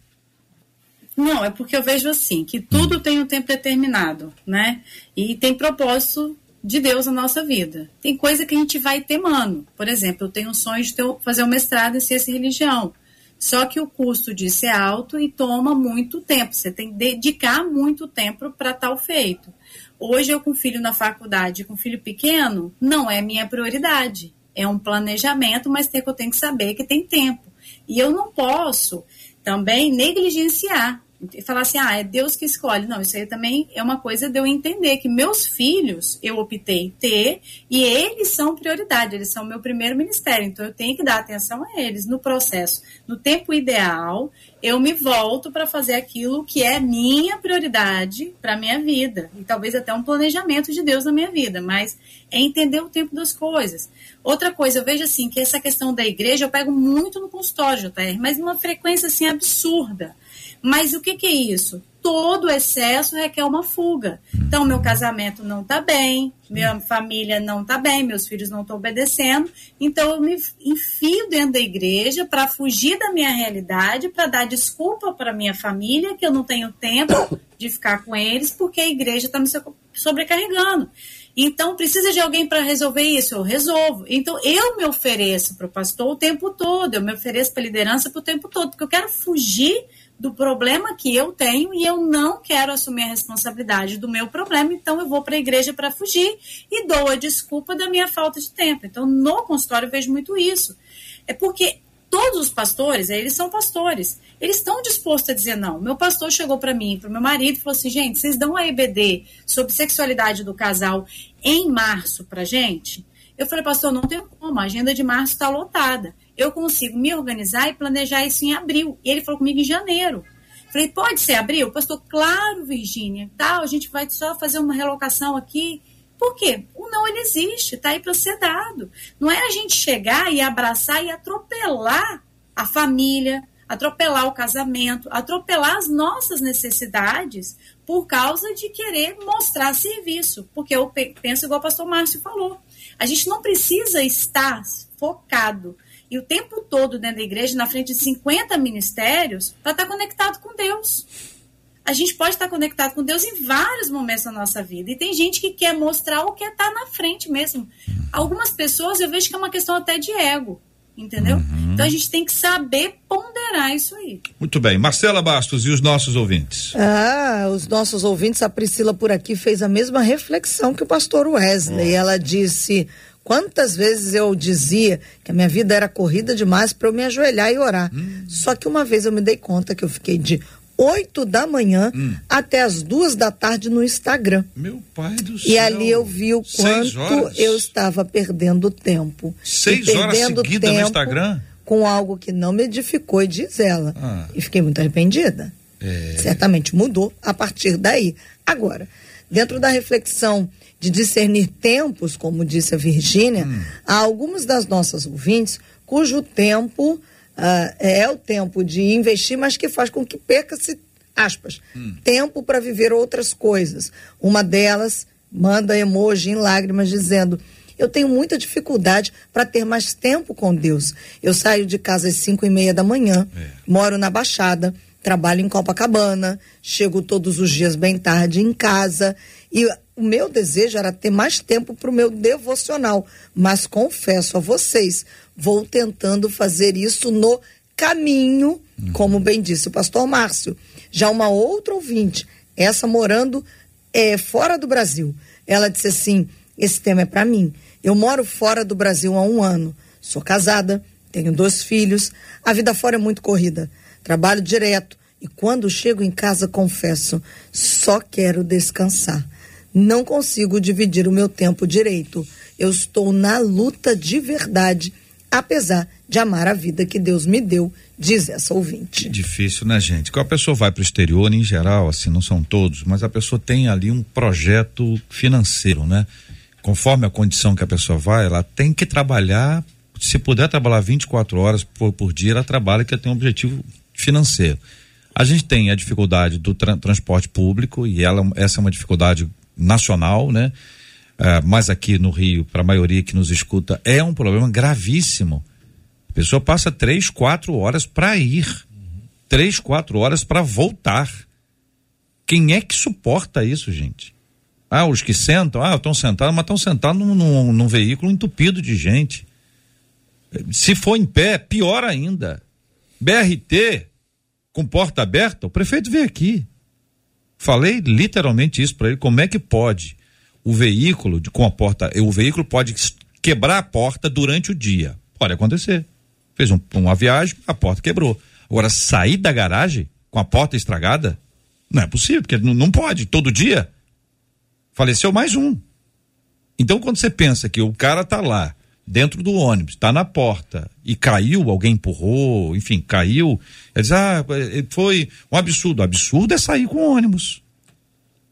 Não, é porque eu vejo assim, que tudo tem um tempo determinado, né? E tem propósito de Deus na nossa vida. Tem coisa que a gente vai temando. Por exemplo, eu tenho um sonho de ter- fazer um mestrado em ciência e religião. Só que o custo disso é alto e toma muito tempo. Você tem que dedicar muito tempo para tal feito. Hoje eu com filho na faculdade, com filho pequeno, não é minha prioridade. É um planejamento, mas tem que eu tenho que saber que tem tempo. E eu não posso também negligenciar e falar assim, ah, é Deus que escolhe. Não, isso aí também é uma coisa de eu entender que meus filhos eu optei ter e eles são prioridade, eles são meu primeiro ministério, então eu tenho que dar atenção a eles no processo. No tempo ideal, eu me volto para fazer aquilo que é minha prioridade para minha vida e talvez até um planejamento de Deus na minha vida, mas é entender o tempo das coisas. Outra coisa, eu vejo assim que essa questão da igreja eu pego muito no consultório, JR, mas numa frequência assim absurda. Mas o que, que é isso? Todo excesso requer uma fuga. Então, meu casamento não está bem, minha família não está bem, meus filhos não estão obedecendo. Então, eu me enfio dentro da igreja para fugir da minha realidade, para dar desculpa para minha família, que eu não tenho tempo de ficar com eles, porque a igreja está me so- sobrecarregando. Então, precisa de alguém para resolver isso? Eu resolvo. Então, eu me ofereço para o pastor o tempo todo, eu me ofereço para a liderança o tempo todo, porque eu quero fugir do problema que eu tenho e eu não quero assumir a responsabilidade do meu problema, então eu vou para a igreja para fugir e dou a desculpa da minha falta de tempo. Então, no consultório eu vejo muito isso. É porque todos os pastores, eles são pastores, eles estão dispostos a dizer não. Meu pastor chegou para mim, para meu marido, e falou assim: gente, vocês dão a EBD sobre sexualidade do casal em março para gente? Eu falei, pastor, não tem como, a agenda de março está lotada. Eu consigo me organizar e planejar isso em abril. E ele falou comigo em janeiro. Falei, pode ser abril? Pastor, claro, Virgínia. Tal, a gente vai só fazer uma relocação aqui. Por quê? O não ele existe, está aí para ser dado. Não é a gente chegar e abraçar e atropelar a família, atropelar o casamento, atropelar as nossas necessidades por causa de querer mostrar serviço. Porque eu pe- penso igual o pastor Márcio falou. A gente não precisa estar focado e o tempo todo dentro da igreja, na frente de 50 ministérios, para estar conectado com Deus. A gente pode estar conectado com Deus em vários momentos da nossa vida. E tem gente que quer mostrar ou quer estar na frente mesmo. Algumas pessoas eu vejo que é uma questão até de ego. Entendeu? Então a gente tem que saber ponderar isso aí. Muito bem. Marcela Bastos e os nossos ouvintes. Ah, os nossos ouvintes, a Priscila por aqui fez a mesma reflexão que o pastor Wesley. Ela disse: Quantas vezes eu dizia que a minha vida era corrida demais para eu me ajoelhar e orar. Hum. Só que uma vez eu me dei conta que eu fiquei de 8 da manhã Hum. até as duas da tarde no Instagram. Meu pai do céu. E ali eu vi o quanto eu estava perdendo tempo. Seis E horas seguidas no Instagram? Com algo que não me edificou, e diz ela. Ah. E fiquei muito arrependida. É. Certamente mudou a partir daí. Agora, dentro da reflexão de discernir tempos, como disse a Virgínia, Hum. há algumas das nossas ouvintes cujo tempo ah, é o tempo de investir, mas que faz com que perca-se, aspas, Hum. tempo para viver outras coisas. Uma delas manda emoji em lágrimas dizendo. Eu tenho muita dificuldade para ter mais tempo com Deus. Eu saio de casa às cinco e meia da manhã, moro na Baixada, trabalho em Copacabana, chego todos os dias bem tarde em casa e o meu desejo era ter mais tempo para o meu devocional, mas confesso a vocês, vou tentando fazer isso no caminho, como bem disse o pastor Márcio. Já uma outra ouvinte, essa morando é, fora do Brasil, ela disse assim: esse tema é para mim. Eu moro fora do Brasil há um ano, sou casada, tenho dois filhos, a vida fora é muito corrida, trabalho direto e quando chego em casa confesso, só quero descansar. Não consigo dividir o meu tempo direito. Eu estou na luta de verdade, apesar de amar a vida que Deus me deu, diz essa ouvinte. Difícil, né, gente? Quando a pessoa vai para o exterior, em geral, assim, não são todos, mas a pessoa tem ali um projeto financeiro, né? Conforme a condição que a pessoa vai, ela tem que trabalhar, se puder trabalhar 24 horas por, por dia, ela trabalha que tem um objetivo financeiro. A gente tem a dificuldade do tra transporte público e ela, essa é uma dificuldade nacional, né? Ah, mas aqui no Rio, para a maioria que nos escuta, é um problema gravíssimo. A pessoa passa três, quatro horas para ir, três, quatro horas para voltar. Quem é que suporta isso, gente? Ah, os que sentam, ah, estão sentados, mas estão sentados num, num, num veículo entupido de gente. Se for em pé, pior ainda. BRT com porta aberta, o prefeito veio aqui. Falei literalmente isso para ele. Como é que pode o veículo de, com a porta, o veículo pode quebrar a porta durante o dia? Pode acontecer. Fez um, uma viagem, a porta quebrou. Agora sair da garagem com a porta estragada, não é possível, porque não, não pode todo dia. Faleceu mais um. Então quando você pensa que o cara tá lá dentro do ônibus, está na porta e caiu, alguém empurrou, enfim, caiu. Ele diz, ah, foi um absurdo. Absurdo é sair com o ônibus.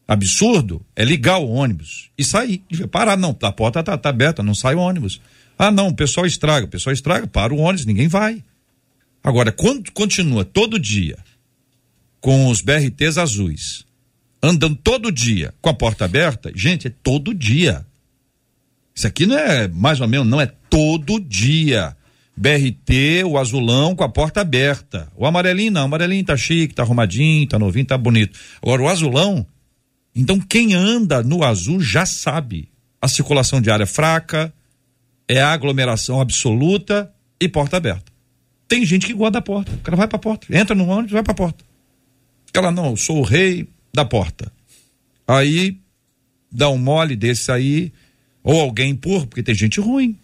Absurdo é ligar o ônibus e sair. Parar, não, a porta tá, tá aberta, não sai o ônibus. Ah, não, o pessoal estraga, o pessoal estraga, para o ônibus, ninguém vai. Agora, quando continua todo dia com os BRTs azuis, andando todo dia com a porta aberta, gente, é todo dia. Isso aqui não é mais ou menos, não é todo dia. BRT, o azulão com a porta aberta. O amarelinho não, o amarelinho tá chique, tá arrumadinho, tá novinho, tá bonito. Agora o azulão, então quem anda no azul já sabe. A circulação de área fraca, é aglomeração absoluta e porta aberta. Tem gente que guarda a porta. O cara vai pra porta, entra no ônibus, vai pra porta. Ela não, eu sou o rei da porta. Aí dá um mole desse aí, ou alguém empurra, porque tem gente ruim.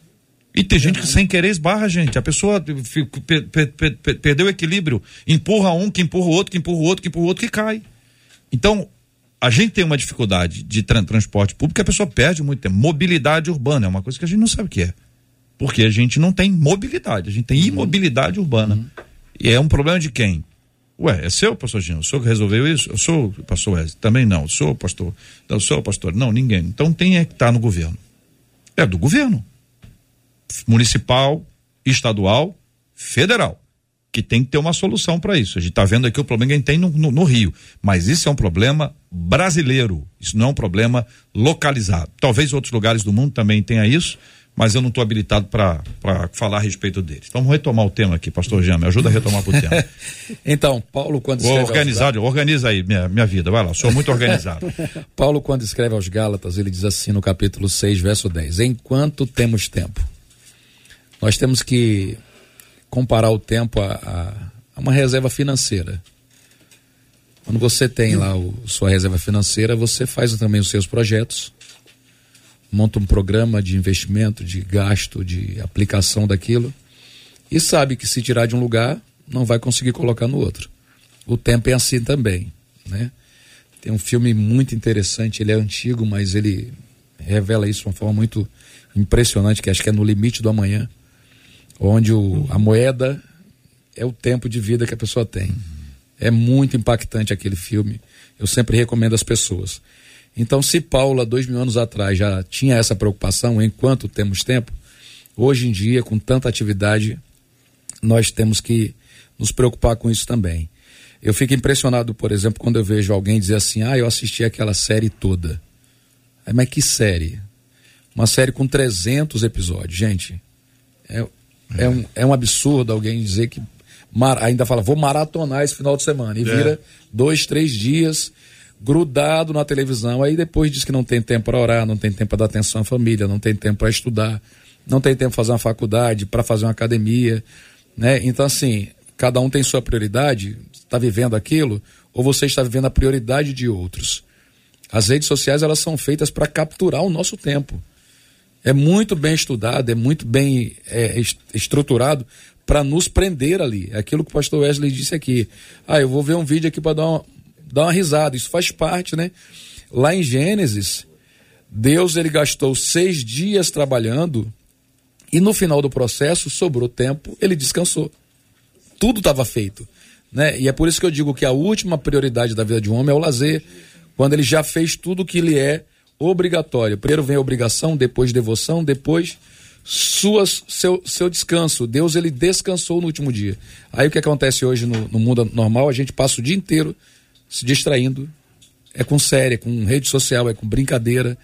E tem gente que sem querer esbarra, gente. A pessoa per, per, per, perdeu o equilíbrio. Empurra um, que empurra o outro, que empurra o outro, que empurra o outro, que cai. Então, a gente tem uma dificuldade de tra transporte público, a pessoa perde muito tempo. Mobilidade urbana é uma coisa que a gente não sabe o que é. Porque a gente não tem mobilidade, a gente tem imobilidade urbana. Uhum. E é um problema de quem? Ué, é seu, pastor Gino? O senhor que resolveu isso? Eu sou pastor Wesley. Também não. Sou pastor. Eu sou pastor. Não, ninguém. Então tem é que estar tá no governo. É do governo. Municipal, estadual, federal. Que tem que ter uma solução para isso. A gente está vendo aqui o problema que tem no, no, no Rio. Mas isso é um problema brasileiro. Isso não é um problema localizado. Talvez outros lugares do mundo também tenha isso mas eu não estou habilitado para falar a respeito deles. Então vamos retomar o tema aqui, pastor Jean, me ajuda a retomar o tema. então, Paulo, quando Vou organizar, aos... organiza aí minha, minha vida, vai lá, sou muito organizado. Paulo, quando escreve aos Gálatas, ele diz assim no capítulo 6, verso 10: Enquanto temos tempo, nós temos que comparar o tempo a, a, a uma reserva financeira. Quando você tem lá o, sua reserva financeira, você faz também os seus projetos monta um programa de investimento, de gasto, de aplicação daquilo e sabe que se tirar de um lugar não vai conseguir colocar no outro. O tempo é assim também, né? Tem um filme muito interessante, ele é antigo, mas ele revela isso de uma forma muito impressionante, que acho que é no limite do amanhã, onde o, a moeda é o tempo de vida que a pessoa tem. É muito impactante aquele filme. Eu sempre recomendo às pessoas. Então, se Paula, dois mil anos atrás, já tinha essa preocupação, enquanto temos tempo, hoje em dia, com tanta atividade, nós temos que nos preocupar com isso também. Eu fico impressionado, por exemplo, quando eu vejo alguém dizer assim: ah, eu assisti aquela série toda. Aí, mas que série? Uma série com 300 episódios. Gente, é, é, um, é um absurdo alguém dizer que. Mar, ainda fala, vou maratonar esse final de semana. E é. vira dois, três dias grudado na televisão. Aí depois diz que não tem tempo para orar, não tem tempo para dar atenção à família, não tem tempo para estudar, não tem tempo para fazer uma faculdade, para fazer uma academia. Né? Então, assim, cada um tem sua prioridade, está vivendo aquilo, ou você está vivendo a prioridade de outros. As redes sociais elas são feitas para capturar o nosso tempo. É muito bem estudado, é muito bem é, estruturado para nos prender ali. É aquilo que o pastor Wesley disse aqui. Ah, eu vou ver um vídeo aqui para dar uma, dar uma risada. Isso faz parte, né? Lá em Gênesis, Deus ele gastou seis dias trabalhando e no final do processo sobrou tempo, ele descansou tudo estava feito. Né? E é por isso que eu digo que a última prioridade da vida de um homem é o lazer, quando ele já fez tudo que lhe é obrigatório. Primeiro vem a obrigação, depois devoção, depois suas, seu, seu descanso. Deus ele descansou no último dia. Aí o que acontece hoje no, no mundo normal, a gente passa o dia inteiro se distraindo. É com série, é com rede social, é com brincadeira,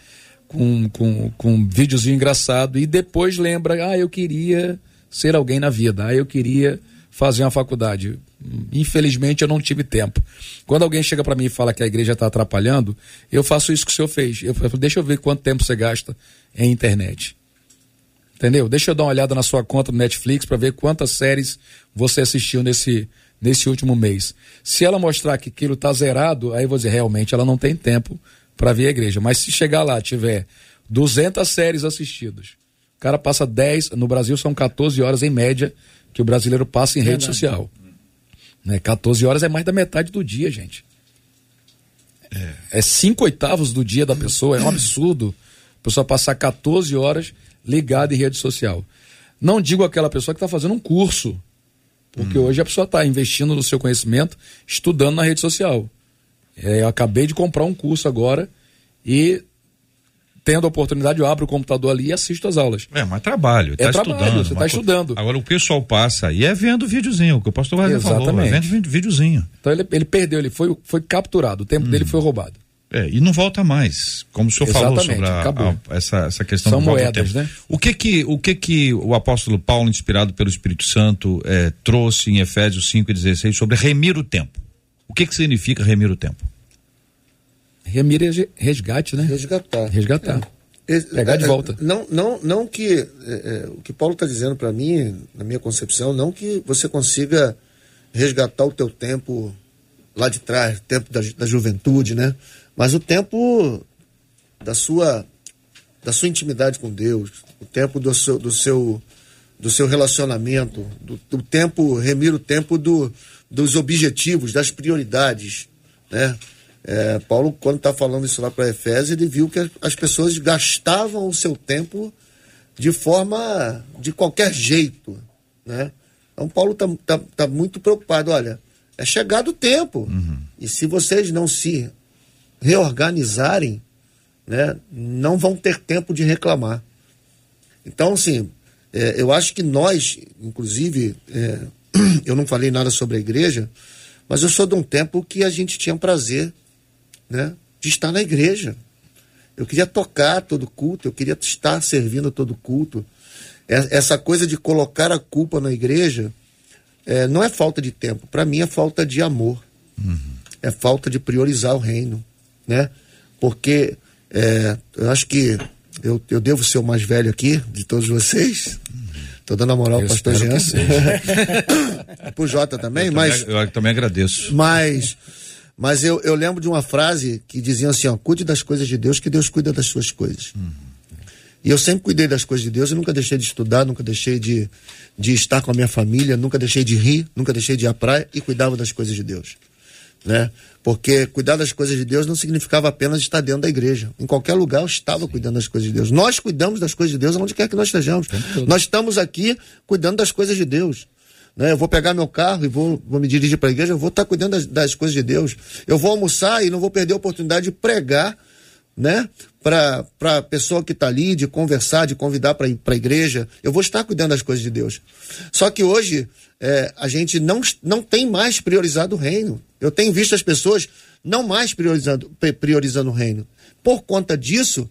com, com, com videozinho engraçado. E depois lembra, ah, eu queria ser alguém na vida, ah, eu queria fazer uma faculdade. Infelizmente eu não tive tempo. Quando alguém chega para mim e fala que a igreja está atrapalhando, eu faço isso que o senhor fez. Eu falo, deixa eu ver quanto tempo você gasta em internet. Entendeu? Deixa eu dar uma olhada na sua conta no Netflix para ver quantas séries você assistiu nesse, nesse último mês. Se ela mostrar que aquilo está zerado, aí eu vou dizer, realmente ela não tem tempo para ver a igreja. Mas se chegar lá, tiver 200 séries assistidas, o cara passa 10, no Brasil são 14 horas em média que o brasileiro passa em rede social. Né? 14 horas é mais da metade do dia, gente. É. é cinco oitavos do dia da pessoa, é um absurdo. A pessoa passar 14 horas ligada em rede social. Não digo aquela pessoa que está fazendo um curso, porque hum. hoje a pessoa está investindo no seu conhecimento, estudando na rede social. É, eu acabei de comprar um curso agora e tendo a oportunidade, eu abro o computador ali e assisto as aulas. É, mas trabalho, é tá trabalho, estudando. Você está estudando. Agora o pessoal passa aí é vendo videozinho, o que o pastor Wesley falou, é vendo videozinho. Então ele, ele perdeu, ele foi, foi capturado, o tempo hum. dele foi roubado. É, e não volta mais, como o senhor Exatamente, falou sobre a, a, essa, essa questão São do moedas, né? O que que, o que que o apóstolo Paulo, inspirado pelo Espírito Santo, é, trouxe em Efésios 5 e 16 sobre remir o tempo? O que que significa remir o tempo? Remir é resgate, né? Resgatar. Resgatar. É. Pegar de é, volta. Não, não, não que é, é o que Paulo está dizendo para mim, na minha concepção, não que você consiga resgatar o teu tempo lá de trás, tempo da, da juventude, né? Mas o tempo da sua da sua intimidade com Deus, o tempo do seu do seu do seu relacionamento, do, do tempo remir o tempo do, dos objetivos, das prioridades, né? É, Paulo, quando está falando isso lá para Efésios, ele viu que as pessoas gastavam o seu tempo de forma, de qualquer jeito, né? Então Paulo está tá, tá muito preocupado, olha, é chegado o tempo, uhum. e se vocês não se reorganizarem, né, não vão ter tempo de reclamar. Então, assim, é, eu acho que nós, inclusive, é, eu não falei nada sobre a igreja, mas eu sou de um tempo que a gente tinha prazer né, de estar na igreja. Eu queria tocar todo culto, eu queria estar servindo todo culto. É, essa coisa de colocar a culpa na igreja é, não é falta de tempo, para mim é falta de amor. Uhum. É falta de priorizar o reino, né? Porque é, eu acho que eu, eu devo ser o mais velho aqui de todos vocês. Estou dando a moral para o pastor Jean. Pro Jota também, eu mas. Também, eu também agradeço. Mas mas eu, eu lembro de uma frase que dizia assim: ó, cuide das coisas de Deus, que Deus cuida das suas coisas. Uhum. E eu sempre cuidei das coisas de Deus, eu nunca deixei de estudar, nunca deixei de, de estar com a minha família, nunca deixei de rir, nunca deixei de ir à praia e cuidava das coisas de Deus. Né? Porque cuidar das coisas de Deus não significava apenas estar dentro da igreja. Em qualquer lugar eu estava Sim. cuidando das coisas de Deus. Nós cuidamos das coisas de Deus onde quer que nós estejamos. Nós estamos aqui cuidando das coisas de Deus. Né? Eu vou pegar meu carro e vou, vou me dirigir para a igreja, eu vou estar cuidando das, das coisas de Deus. Eu vou almoçar e não vou perder a oportunidade de pregar né? Para a pessoa que está ali, de conversar, de convidar para a igreja. Eu vou estar cuidando das coisas de Deus. Só que hoje é, a gente não, não tem mais priorizado o reino. Eu tenho visto as pessoas não mais priorizando, priorizando o reino. Por conta disso,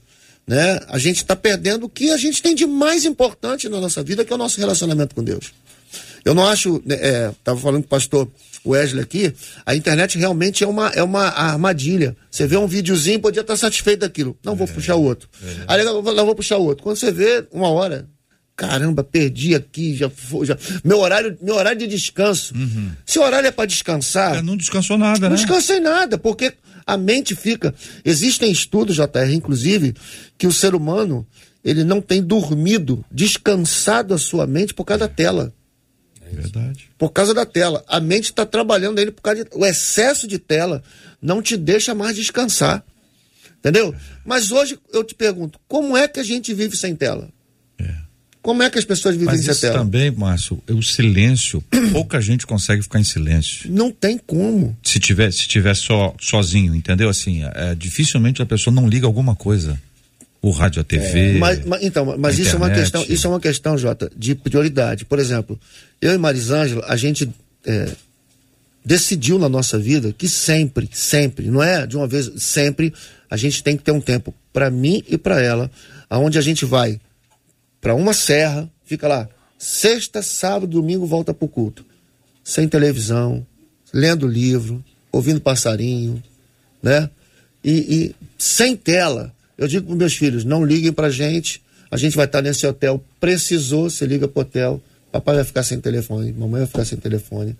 né, a gente está perdendo o que a gente tem de mais importante na nossa vida, que é o nosso relacionamento com Deus. Eu não acho, estava né, é, falando com o pastor Wesley aqui, a internet realmente é uma, é uma armadilha. Você vê um videozinho, podia estar satisfeito daquilo. Não, vou é, puxar o outro. É. Aí eu vou, eu vou puxar o outro. Quando você vê, uma hora, caramba, perdi aqui, já foi, já... Meu horário, meu horário de descanso. Uhum. Se o horário é para descansar. É, não descansou nada, não né? Não descansei nada, porque a mente fica. Existem estudos, JR, inclusive, que o ser humano ele não tem dormido, descansado a sua mente por causa da tela. É verdade. Por causa da tela. A mente está trabalhando ele por causa de... O excesso de tela não te deixa mais descansar. Entendeu? Mas hoje eu te pergunto, como é que a gente vive sem tela? É. Como é que as pessoas vivem Mas tela? também, Márcio, o silêncio, pouca gente consegue ficar em silêncio. Não tem como. Se tiver, se tiver só sozinho, entendeu? Assim, é, dificilmente a pessoa não liga alguma coisa o rádio, a TV. É, mas, mas, então, mas isso é uma questão, isso é uma questão, Jota, de prioridade. Por exemplo, eu e Marisângela, a gente é, decidiu na nossa vida que sempre, sempre, não é de uma vez, sempre a gente tem que ter um tempo para mim e para ela, aonde a gente vai para uma serra, fica lá, sexta, sábado, domingo volta pro culto, sem televisão, lendo livro, ouvindo passarinho, né? E, e sem tela eu digo para meus filhos: não liguem para a gente, a gente vai estar nesse hotel. Precisou, você liga para o hotel. Papai vai ficar sem telefone, mamãe vai ficar sem telefone.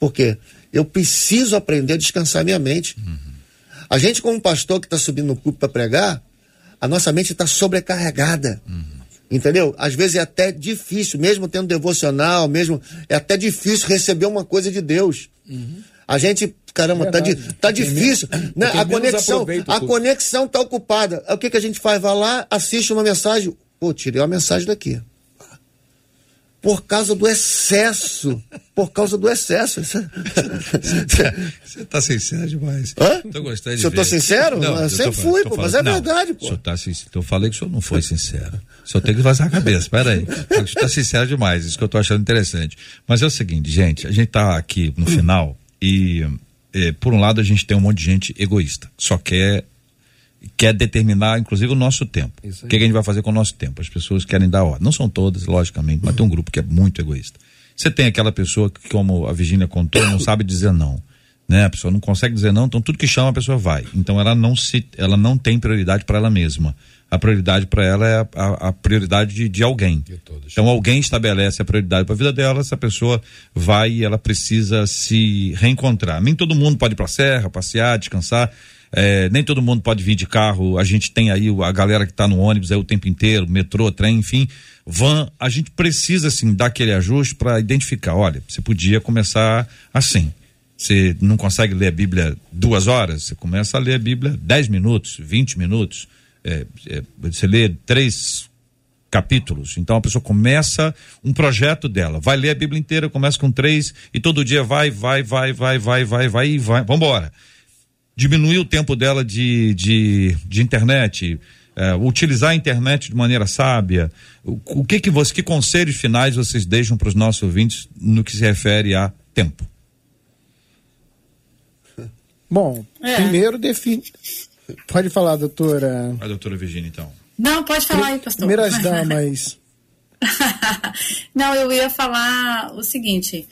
Por quê? Eu preciso aprender a descansar minha mente. Uhum. A gente, como pastor que está subindo no púlpito para pregar, a nossa mente está sobrecarregada. Uhum. Entendeu? Às vezes é até difícil, mesmo tendo devocional, mesmo é até difícil receber uma coisa de Deus. Uhum. A gente, caramba, tá, di, tá difícil. Né? A conexão, a conexão tá ocupada. O que, que a gente faz? Vai lá, assiste uma mensagem. Pô, tirei uma mensagem daqui. Por causa do excesso. Por causa do excesso. Você tá sincero demais. Hã? Tô gostando de Se eu tô sincero? Não, eu sempre fui, pô, mas é não, verdade, pô. O senhor tá sincero. Então eu falei que o senhor não foi sincero. O senhor tem que vazar a cabeça. Pera aí. O senhor tá sincero demais. Isso que eu tô achando interessante. Mas é o seguinte, gente, a gente tá aqui no final e, é, por um lado, a gente tem um monte de gente egoísta, só quer quer determinar, inclusive, o nosso tempo. O que, a gente vai fazer com o nosso tempo? As pessoas querem dar ordem. Não são todas, logicamente, mas tem um grupo que é muito egoísta. Você tem aquela pessoa que, como a Virginia contou, não sabe dizer não. Né? A pessoa não consegue dizer não, então tudo que chama a pessoa vai. Então ela não se, ela não tem prioridade para ela mesma a prioridade para ela é a, a, a prioridade de, de alguém. Então alguém estabelece a prioridade para a vida dela, essa pessoa vai e ela precisa se reencontrar. Nem todo mundo pode ir para a serra, passear, descansar. É, nem todo mundo pode vir de carro. A gente tem aí a galera que está no ônibus aí o tempo inteiro, metrô, trem, enfim, van. A gente precisa assim dar aquele ajuste para identificar. Olha, você podia começar assim. Você não consegue ler a Bíblia duas horas, você começa a ler a Bíblia dez minutos, vinte minutos é, é, você lê três capítulos. Então a pessoa começa um projeto dela, vai ler a Bíblia inteira, começa com três e todo dia vai, vai, vai, vai, vai, vai, vai e vai. Vambora. Diminuir o tempo dela de, de, de internet, é, utilizar a internet de maneira sábia. O, o que que você, que conselhos finais vocês deixam para os nossos ouvintes no que se refere a tempo? Bom, é. primeiro define, Pode falar, doutora. A doutora Virginia, então. Não, pode falar aí, pastor. Primeiras damas. não, eu ia falar o seguinte: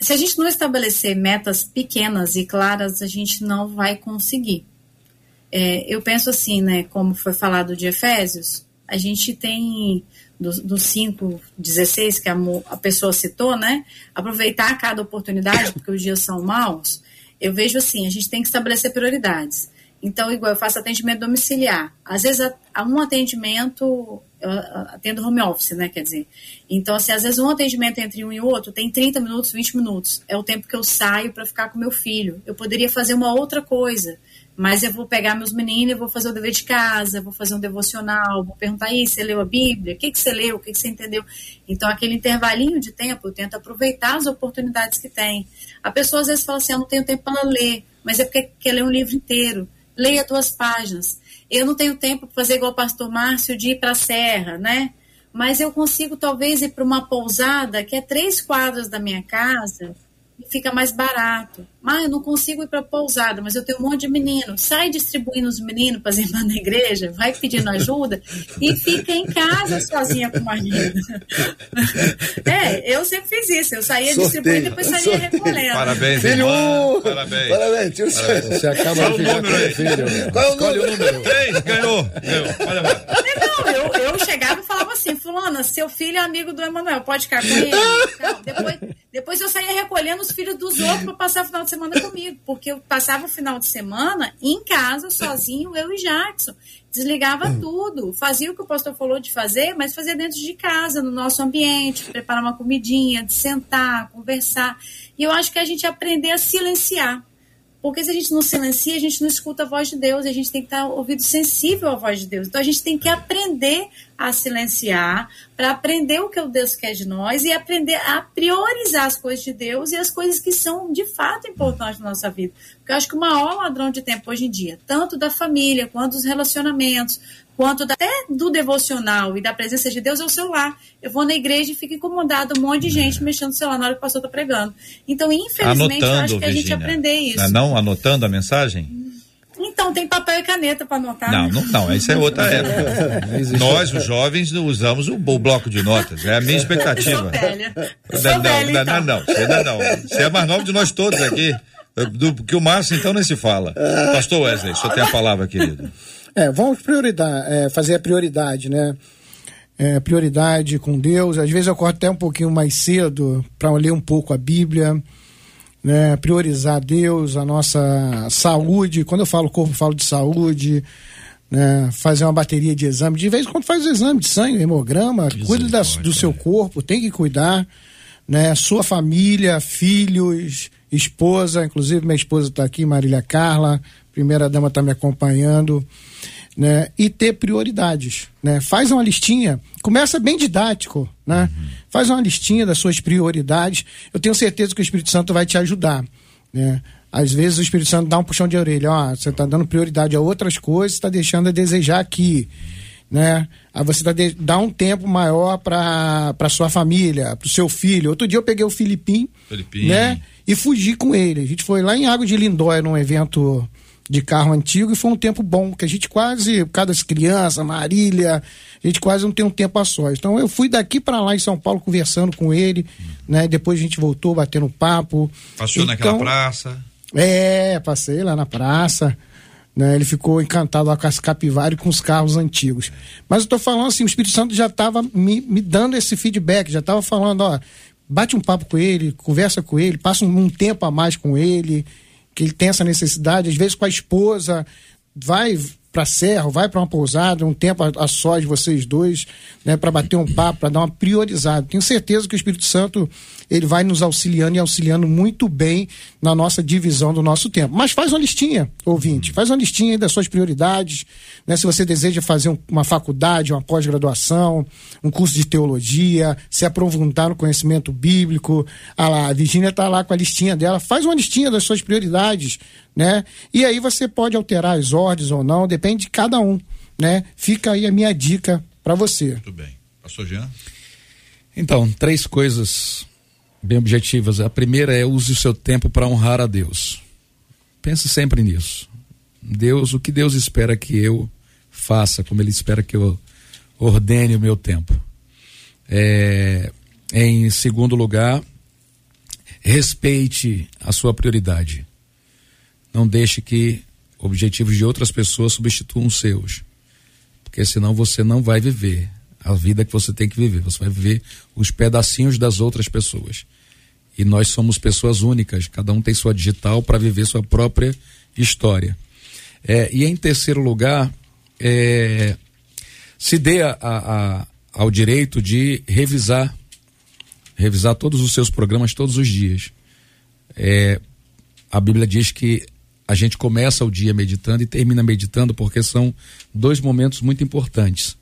se a gente não estabelecer metas pequenas e claras, a gente não vai conseguir. É, eu penso assim, né? Como foi falado de Efésios, a gente tem dos do 5, 16 que a, a pessoa citou, né? Aproveitar cada oportunidade, porque os dias são maus. Eu vejo assim, a gente tem que estabelecer prioridades. Então, igual eu faço atendimento domiciliar. Às vezes, há um atendimento, eu atendo home office, né? Quer dizer. Então, assim, às vezes um atendimento entre um e outro tem 30 minutos, 20 minutos. É o tempo que eu saio para ficar com meu filho. Eu poderia fazer uma outra coisa. Mas eu vou pegar meus meninos, eu vou fazer o dever de casa, vou fazer um devocional, vou perguntar aí, você leu a Bíblia? O que, que você leu? O que, que você entendeu? Então, aquele intervalinho de tempo, eu tento aproveitar as oportunidades que tem. A pessoa às vezes fala assim, eu não tenho tempo para ler, mas é porque quer ler um livro inteiro. Leia duas páginas. Eu não tenho tempo para fazer igual o pastor Márcio de ir para a serra, né? Mas eu consigo talvez ir para uma pousada que é três quadras da minha casa fica mais barato. Mas eu não consigo ir para pousada, mas eu tenho um monte de menino. Sai distribuindo os meninos para as irmãs na igreja, vai pedindo ajuda e fica em casa sozinha com o marido. É, eu sempre fiz isso. Eu saía Sorteio. distribuindo e depois saía Sorteio. recolhendo. Parabéns, filho. Irmã. Parabéns. Parabéns, tio. Parabéns. Você acaba de ficar com filho. Qual é o Escolhe número? o número. Três, ganhou. ganhou. Parabéns. Não, eu, eu chegava e falava assim, fulana, seu filho é amigo do Emanuel, pode ficar com ele? Não, depois, depois eu saía recolhendo os filhos dos outros para passar o final de semana comigo, porque eu passava o final de semana em casa, sozinho, eu e Jackson. Desligava hum. tudo, fazia o que o pastor falou de fazer, mas fazia dentro de casa, no nosso ambiente, preparar uma comidinha, de sentar, conversar. E eu acho que a gente aprender a silenciar. Porque se a gente não silencia, a gente não escuta a voz de Deus, a gente tem que estar ouvido sensível à voz de Deus. Então a gente tem que aprender a silenciar, para aprender o que o Deus quer de nós e aprender a priorizar as coisas de Deus e as coisas que são de fato importantes na nossa vida. Porque eu acho que o maior ladrão de tempo hoje em dia, tanto da família quanto dos relacionamentos, quanto até do devocional e da presença de Deus é o celular. Eu vou na igreja e fico incomodado, um monte de gente mexendo no celular na hora que o pastor está pregando. Então, infelizmente, anotando, eu acho que a Virginia. gente aprender isso. Não, não anotando a mensagem? Então, tem papel e caneta para anotar. Não, não, não, isso é outra época. Nós, os jovens, usamos o, o, bloco de notas. É a minha expectativa. Eu sou velha. Não, sou não, velha, não, então. não, não, você não, não. Você é mais novo de nós todos aqui. Do que o Márcio, então, nem se fala. Pastor Wesley, só tem a palavra, querido. É, vamos prioridade, é, fazer a prioridade, né? É, prioridade com Deus. Às vezes eu acordo até um pouquinho mais cedo para ler um pouco a Bíblia, né? priorizar Deus, a nossa saúde. Quando eu falo corpo, eu falo de saúde. Né? Fazer uma bateria de exame. De vez em quando faz o exame de sangue, hemograma, cuida da, do seu corpo, tem que cuidar. Né? Sua família, filhos, esposa, inclusive minha esposa está aqui, Marília Carla, primeira dama está me acompanhando né? E ter prioridades, né? Faz uma listinha, começa bem didático, né? Uhum. Faz uma listinha das suas prioridades. Eu tenho certeza que o Espírito Santo vai te ajudar, né? Às vezes o Espírito Santo dá um puxão de orelha, ó, você está dando prioridade a outras coisas, está deixando a desejar aqui, né? Aí você tá de, dá um tempo maior para para sua família, para o seu filho. Outro dia eu peguei o Filipim, Filipim, né? E fugi com ele. A gente foi lá em Água de Lindóia num evento de carro antigo e foi um tempo bom, que a gente quase, cada criança, Marília, a gente quase não tem um tempo a sós. Então eu fui daqui para lá em São Paulo conversando com ele, né? Depois a gente voltou batendo papo. Passou então, naquela praça? É, passei lá na praça. Né, ele ficou encantado lá com as capivaras e com os carros antigos. Mas eu estou falando assim, o Espírito Santo já estava me, me dando esse feedback, já estava falando, ó, bate um papo com ele, conversa com ele, passa um, um tempo a mais com ele, que ele tem essa necessidade, às vezes com a esposa, vai para serra, vai para uma pousada, um tempo a, a sós vocês dois, né, para bater um papo, para dar uma priorizada. Tenho certeza que o Espírito Santo ele vai nos auxiliando e auxiliando muito bem na nossa divisão do nosso tempo. Mas faz uma listinha, ouvinte, faz uma listinha das suas prioridades, né? Se você deseja fazer um, uma faculdade, uma pós-graduação, um curso de teologia, se aprofundar no conhecimento bíblico, ah lá, a Virginia está lá com a listinha dela, faz uma listinha das suas prioridades, né? E aí você pode alterar as ordens ou não, depende de cada um, né? Fica aí a minha dica para você. Muito bem. Pastor Jean? Então, três coisas bem objetivas. A primeira é use o seu tempo para honrar a Deus. Pense sempre nisso. Deus, o que Deus espera que eu faça, como Ele espera que eu ordene o meu tempo. É, em segundo lugar, respeite a sua prioridade. Não deixe que objetivos de outras pessoas substituam os seus. Porque senão você não vai viver a vida que você tem que viver. Você vai viver os pedacinhos das outras pessoas. E nós somos pessoas únicas, cada um tem sua digital para viver sua própria história. É, e em terceiro lugar, é, se dê a, a, ao direito de revisar, revisar todos os seus programas todos os dias. É, a Bíblia diz que a gente começa o dia meditando e termina meditando porque são dois momentos muito importantes.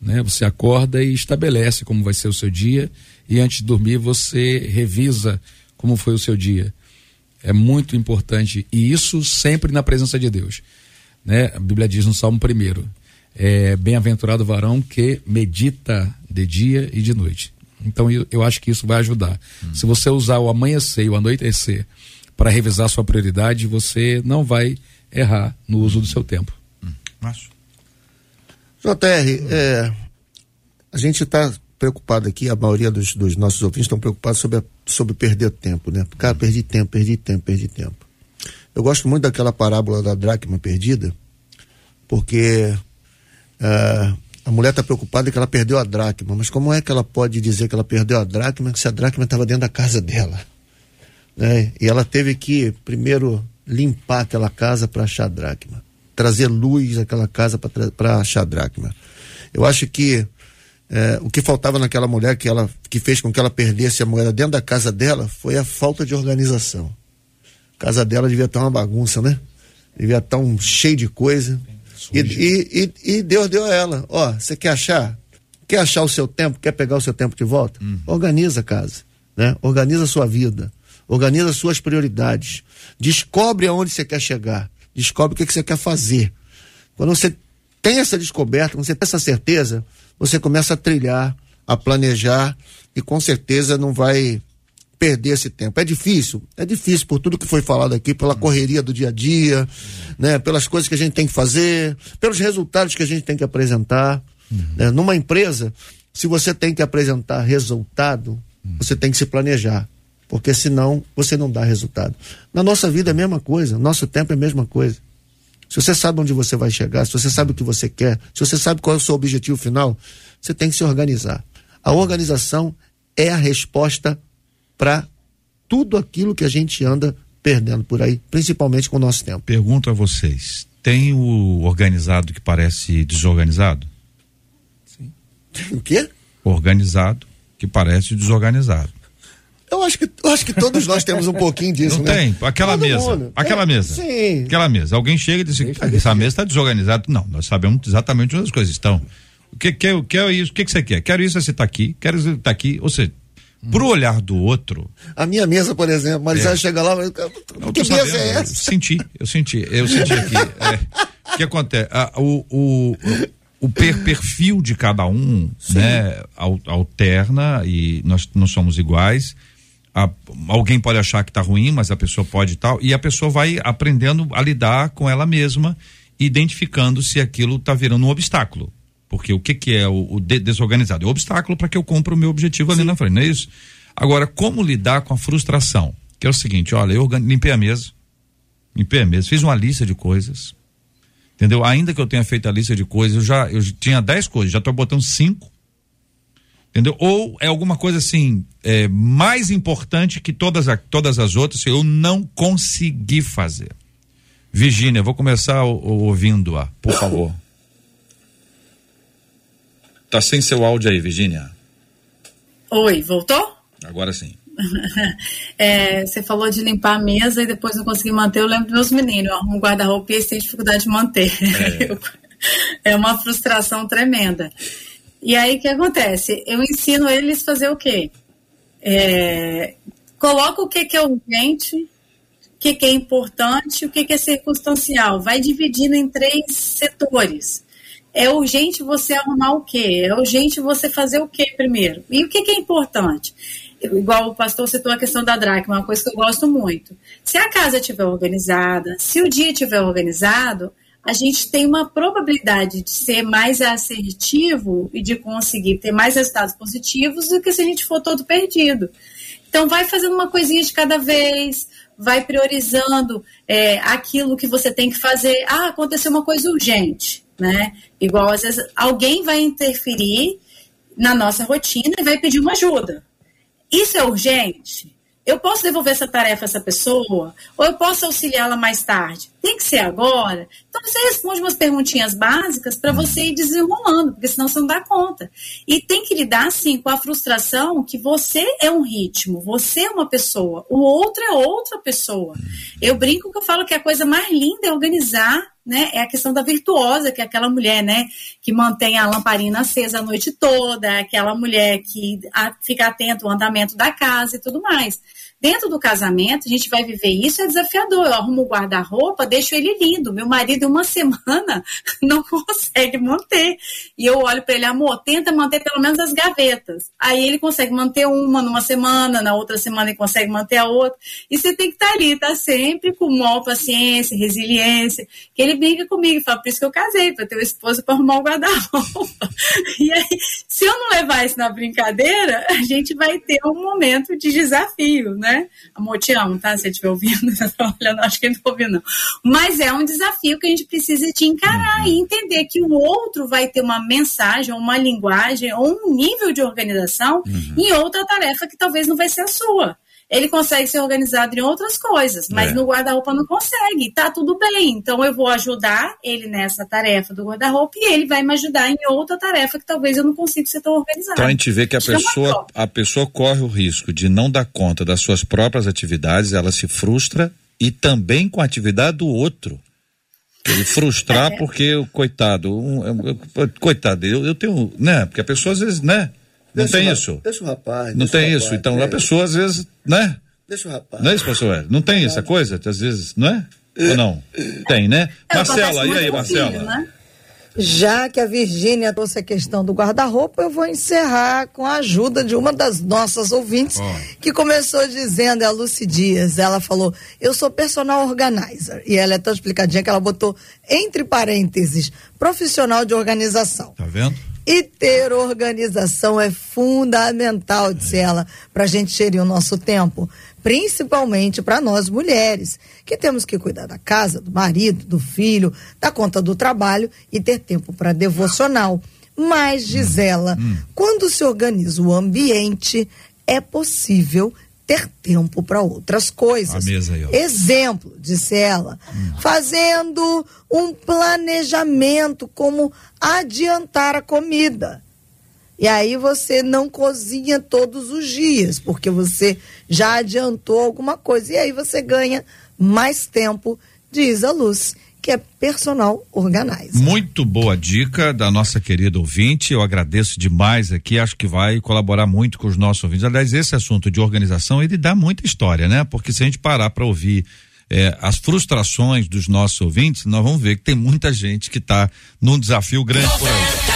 Né? Você acorda e estabelece como vai ser o seu dia e antes de dormir você revisa como foi o seu dia. É muito importante e isso sempre na presença de Deus. Né? A Bíblia diz no Salmo 1 é, bem-aventurado o varão que medita de dia e de noite. Então eu, eu acho que isso vai ajudar. Hum. Se você usar o amanhecer e o anoitecer para revisar sua prioridade, você não vai errar no uso do seu tempo. Hum. JR, é, a gente está preocupado aqui, a maioria dos, dos nossos ouvintes estão preocupados sobre, a, sobre perder tempo, né? Cara, perdi tempo, perdi tempo, perdi tempo. Eu gosto muito daquela parábola da dracma perdida, porque uh, a mulher está preocupada que ela perdeu a dracma, mas como é que ela pode dizer que ela perdeu a dracma se a dracma estava dentro da casa dela? Né? E ela teve que primeiro limpar aquela casa para achar a dracma, trazer luz àquela casa para achar a dracma. Eu acho que é, o que faltava naquela mulher que ela que fez com que ela perdesse a moeda dentro da casa dela foi a falta de organização. A casa dela devia estar uma bagunça, né? Devia estar um cheio de coisa. E, e, e, e, Deus deu a ela, ó, você quer achar? Quer achar o seu tempo? Quer pegar o seu tempo de volta? Uhum. Organiza a casa, né? Organiza a sua vida Organiza suas prioridades. Descobre aonde você quer chegar. Descobre o que, que você quer fazer. Quando você tem essa descoberta, quando você tem essa certeza, você começa a trilhar, a planejar e com certeza não vai perder esse tempo. É difícil, é difícil por tudo que foi falado aqui, pela correria do dia a dia, né, pelas coisas que a gente tem que fazer, pelos resultados que a gente tem que apresentar. Uhum. Né? Numa empresa, se você tem que apresentar resultado, uhum. você tem que se planejar porque senão você não dá resultado. Na nossa vida é a mesma coisa, nosso tempo é a mesma coisa. Se você sabe onde você vai chegar, se você sabe o que você quer, se você sabe qual é o seu objetivo final, você tem que se organizar. A organização é a resposta para tudo aquilo que a gente anda perdendo por aí, principalmente com o nosso tempo. Pergunto a vocês: tem o organizado que parece desorganizado? Sim. O quê? Organizado que parece desorganizado. Eu acho que, eu acho que todos nós temos um pouquinho disso, Não né? tem. Aquela Todo mesa. Mundo. Aquela é, mesa. Sim. Aquela mesa. Alguém chega e diz assim, essa mesa está desorganizada. Não, nós sabemos exatamente onde as coisas estão. O que, que, que é isso? O que, que você quer? Quero isso, você está aqui. Quero isso, está aqui. Ou seja, hum. pro olhar do outro. A minha mesa, por exemplo, Marisela é. chega lá, que mesa sabendo, é essa? Eu senti, eu senti, eu senti aqui. É, o que acontece? Ah, o, o, o per perfil de cada um, Sim. né, alterna e nós não somos iguais a, alguém pode achar que está ruim, mas a pessoa pode tal, e a pessoa vai aprendendo a lidar com ela mesma, identificando se aquilo está virando um obstáculo. Porque o que, que é o, o de, desorganizado? É o obstáculo para que eu compre o meu objetivo Sim. ali na frente, não é isso? Agora, como lidar com a frustração? Que é o seguinte: olha, eu limpei a mesa, limpei a mesa, fiz uma lista de coisas, entendeu? Ainda que eu tenha feito a lista de coisas, eu já eu tinha dez coisas, já estou botando cinco Entendeu? Ou é alguma coisa assim, é, mais importante que todas, a, todas as outras, eu não consegui fazer. Virgínia, vou começar ouvindo-a, por favor. Tá sem seu áudio aí, Virgínia. Oi, voltou? Agora sim. é, você falou de limpar a mesa e depois não consegui manter. Eu lembro dos meus meninos, eu arrumo guarda-roupa e eles têm dificuldade de manter. É. é uma frustração tremenda. E aí o que acontece? Eu ensino eles fazer o quê? É, coloca o que, que é urgente, o que, que é importante, o que, que é circunstancial. Vai dividindo em três setores. É urgente você arrumar o quê? É urgente você fazer o quê primeiro? E o que, que é importante? igual o pastor citou a questão da dracma, uma coisa que eu gosto muito. Se a casa estiver organizada, se o dia estiver organizado, a gente tem uma probabilidade de ser mais assertivo e de conseguir ter mais resultados positivos do que se a gente for todo perdido. Então, vai fazendo uma coisinha de cada vez, vai priorizando é, aquilo que você tem que fazer. Ah, aconteceu uma coisa urgente, né? Igual às vezes alguém vai interferir na nossa rotina e vai pedir uma ajuda. Isso é urgente? Eu posso devolver essa tarefa a essa pessoa? Ou eu posso auxiliá-la mais tarde? Tem que ser agora? Então você responde umas perguntinhas básicas para você ir desenrolando, porque senão você não dá conta. E tem que lidar, sim, com a frustração que você é um ritmo, você é uma pessoa, o outro é outra pessoa. Eu brinco que eu falo que a coisa mais linda é organizar né, é a questão da virtuosa, que é aquela mulher, né, que mantém a lamparina acesa a noite toda, aquela mulher que fica atento ao andamento da casa e tudo mais. Dentro do casamento, a gente vai viver isso, é desafiador. Eu arrumo o guarda-roupa, deixo ele lindo. Meu marido, uma semana, não consegue manter. E eu olho para ele, amor, tenta manter pelo menos as gavetas. Aí ele consegue manter uma numa semana, na outra semana ele consegue manter a outra. E você tem que estar tá ali, tá sempre com maior paciência, resiliência. Que ele briga comigo fala, por isso que eu casei, para ter uma esposa para arrumar o guarda-roupa. E aí, se eu não levar isso na brincadeira, a gente vai ter um momento de desafio, né? Amor, te amo, tá? Se você estiver ouvindo, olhando, acho que não tá ouvindo, não. Mas é um desafio que a gente precisa de encarar uhum. e entender que o outro vai ter uma mensagem, uma linguagem, ou um nível de organização uhum. em outra tarefa que talvez não vai ser a sua ele consegue ser organizado em outras coisas, mas é. no guarda-roupa não consegue. Tá tudo bem. Então eu vou ajudar ele nessa tarefa do guarda-roupa e ele vai me ajudar em outra tarefa que talvez eu não consiga ser tão organizado. Então a gente vê que a pessoa, a pessoa corre o risco de não dar conta das suas próprias atividades, ela se frustra e também com a atividade do outro. Ele frustrar é. porque o coitado, um, coitado, eu, eu tenho, né? Porque a pessoa às vezes, né? Não tem isso. Deixa o rapaz. Não tem rapaz, isso. Então é. a pessoa às vezes, né? Deixa o rapaz. Não é isso, pastor? Não tem essa coisa, às vezes, não é? Ou não? Tem, né? É, Marcela, e aí, Marcela? Filho, né? Já que a Virgínia trouxe a questão do guarda-roupa, eu vou encerrar com a ajuda de uma das nossas ouvintes, oh. que começou dizendo, é a Lucy Dias. Ela falou: Eu sou personal organizer. E ela é tão explicadinha que ela botou entre parênteses profissional de organização. Tá vendo? E ter organização é fundamental, disse ela, para a gente gerir o nosso tempo, principalmente para nós mulheres, que temos que cuidar da casa, do marido, do filho, da conta do trabalho e ter tempo para devocional. Mas, diz ela, hum. quando se organiza o ambiente, é possível ter tempo para outras coisas. Aí, Exemplo, disse ela, hum. fazendo um planejamento como adiantar a comida. E aí você não cozinha todos os dias, porque você já adiantou alguma coisa. E aí você ganha mais tempo, diz a Luz que é personal organizer. Muito boa dica da nossa querida ouvinte. Eu agradeço demais aqui. Acho que vai colaborar muito com os nossos ouvintes. Aliás, esse assunto de organização ele dá muita história, né? Porque se a gente parar para ouvir é, as frustrações dos nossos ouvintes, nós vamos ver que tem muita gente que está num desafio grande por aí.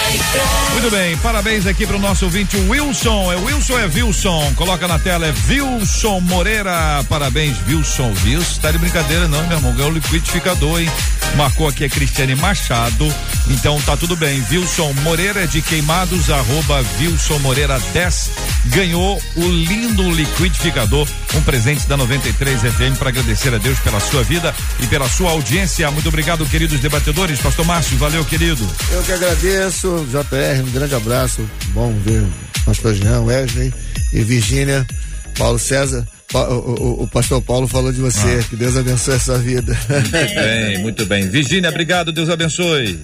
Muito bem, parabéns aqui para o nosso ouvinte Wilson. É Wilson é Wilson? Coloca na tela, é Wilson Moreira. Parabéns, Wilson. Wilson, tá de brincadeira, não, meu irmão. Ganhou o liquidificador, hein? Marcou aqui a Cristiane Machado. Então tá tudo bem. Wilson Moreira de Queimados, arroba Wilson Moreira 10. Ganhou o lindo liquidificador, um presente da 93 FM para agradecer a Deus pela sua vida e pela sua audiência. Muito obrigado, queridos debatedores. Pastor Márcio, valeu, querido. Eu que agradeço. JR, um grande abraço. Bom ver pastor Jean, Wesley e Virgínia, Paulo César. O, o, o, pastor Paulo falou de você. Ah. Que Deus abençoe a sua vida. Muito bem, muito bem. Virgínia, obrigado. Deus abençoe.